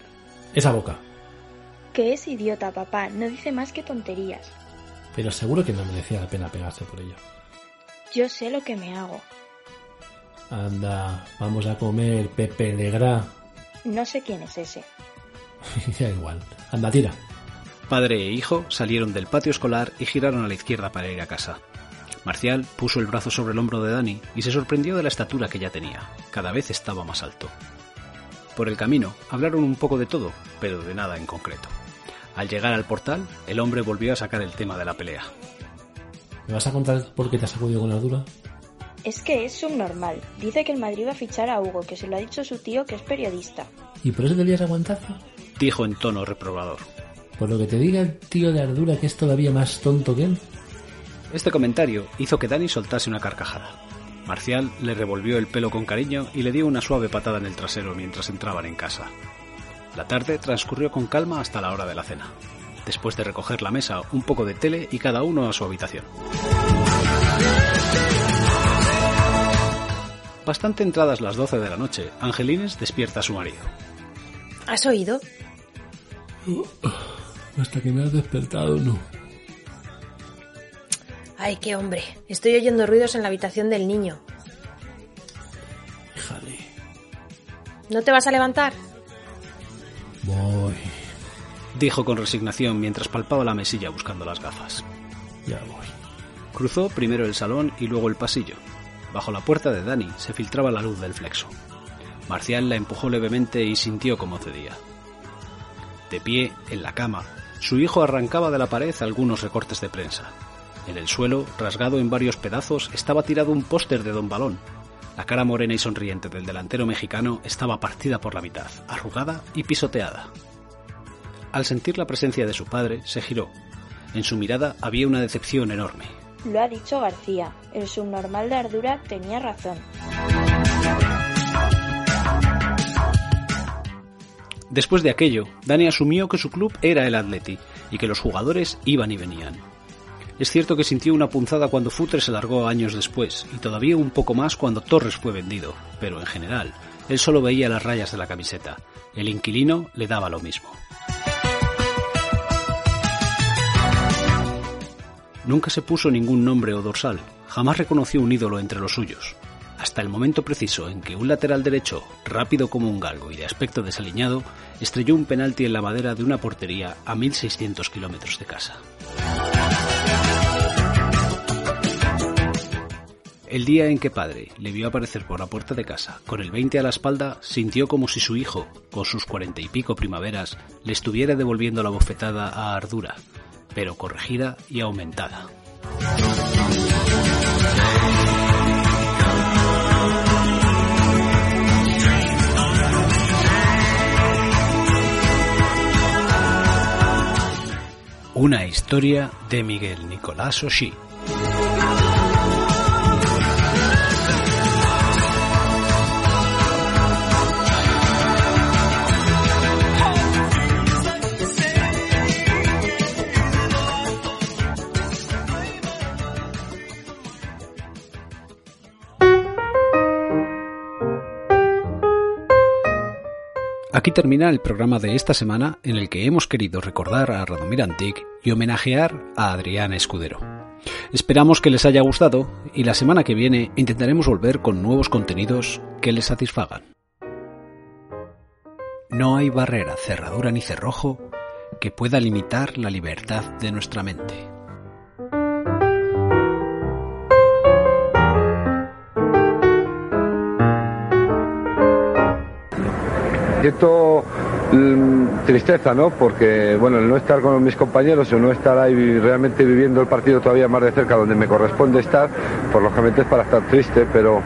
Esa boca.
Que es idiota, papá. No dice más que tonterías
pero seguro que no merecía la pena pegarse por ello.
Yo sé lo que me hago.
Anda, vamos a comer Pepe Legra.
No sé quién es ese.
da igual. Anda, tira.
Padre e hijo salieron del patio escolar y giraron a la izquierda para ir a casa. Marcial puso el brazo sobre el hombro de Dani y se sorprendió de la estatura que ya tenía. Cada vez estaba más alto. Por el camino hablaron un poco de todo, pero de nada en concreto. Al llegar al portal, el hombre volvió a sacar el tema de la pelea.
¿Me vas a contar por qué te has sacudido con la dura?
Es que es subnormal. Dice que el Madrid va a fichar a Hugo, que se lo ha dicho su tío, que es periodista.
¿Y por eso te lías aguantazo?
Dijo en tono reprobador.
Por lo que te diga el tío de Ardura que es todavía más tonto que él.
Este comentario hizo que Dani soltase una carcajada. Marcial le revolvió el pelo con cariño y le dio una suave patada en el trasero mientras entraban en casa. La tarde transcurrió con calma hasta la hora de la cena. Después de recoger la mesa, un poco de tele y cada uno a su habitación. Bastante entradas las 12 de la noche, Angelines despierta a su marido.
¿Has oído?
Oh, hasta que me has despertado, no.
Ay, qué hombre. Estoy oyendo ruidos en la habitación del niño. Híjale. ¿No te vas a levantar?
Voy.
Dijo con resignación mientras palpaba la mesilla buscando las gafas.
Ya voy.
Cruzó primero el salón y luego el pasillo. Bajo la puerta de Dani se filtraba la luz del flexo. Marcial la empujó levemente y sintió cómo cedía. De pie, en la cama, su hijo arrancaba de la pared algunos recortes de prensa. En el suelo, rasgado en varios pedazos, estaba tirado un póster de Don Balón. La cara morena y sonriente del delantero mexicano estaba partida por la mitad, arrugada y pisoteada. Al sentir la presencia de su padre, se giró. En su mirada había una decepción enorme.
Lo ha dicho García. El subnormal de Ardura tenía razón.
Después de aquello, Dani asumió que su club era el Atleti y que los jugadores iban y venían. Es cierto que sintió una punzada cuando Futre se largó años después y todavía un poco más cuando Torres fue vendido, pero en general, él solo veía las rayas de la camiseta. El inquilino le daba lo mismo. Nunca se puso ningún nombre o dorsal, jamás reconoció un ídolo entre los suyos, hasta el momento preciso en que un lateral derecho, rápido como un galgo y de aspecto desaliñado, estrelló un penalti en la madera de una portería a 1600 kilómetros de casa. El día en que padre le vio aparecer por la puerta de casa, con el 20 a la espalda, sintió como si su hijo, con sus cuarenta y pico primaveras, le estuviera devolviendo la bofetada a Ardura, pero corregida y aumentada. Una historia de Miguel Nicolás Oshí. Aquí termina el programa de esta semana en el que hemos querido recordar a Radomir Antic y homenajear a Adrián Escudero. Esperamos que les haya gustado y la semana que viene intentaremos volver con nuevos contenidos que les satisfagan. No hay barrera, cerradura ni cerrojo que pueda limitar la libertad de nuestra mente.
Siento mm, tristeza, ¿no? Porque, bueno, el no estar con mis compañeros, el no estar ahí realmente viviendo el partido todavía más de cerca donde me corresponde estar, por lógicamente es para estar triste, pero,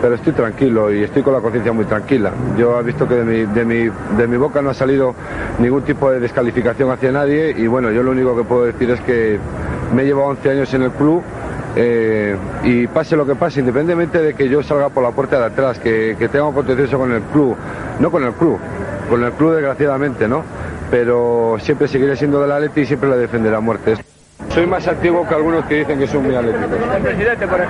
pero estoy tranquilo y estoy con la conciencia muy tranquila. Yo he visto que de mi, de, mi, de mi boca no ha salido ningún tipo de descalificación hacia nadie y, bueno, yo lo único que puedo decir es que me he llevado 11 años en el club eh, y pase lo que pase, independientemente de que yo salga por la puerta de atrás, que, que tenga un contencioso con el club, no con el club, con el club desgraciadamente, ¿no? Pero siempre seguiré siendo del Atleti y siempre le defenderé a muerte. Soy más antiguo que algunos que dicen que son muy atléticos.
Presidente, por.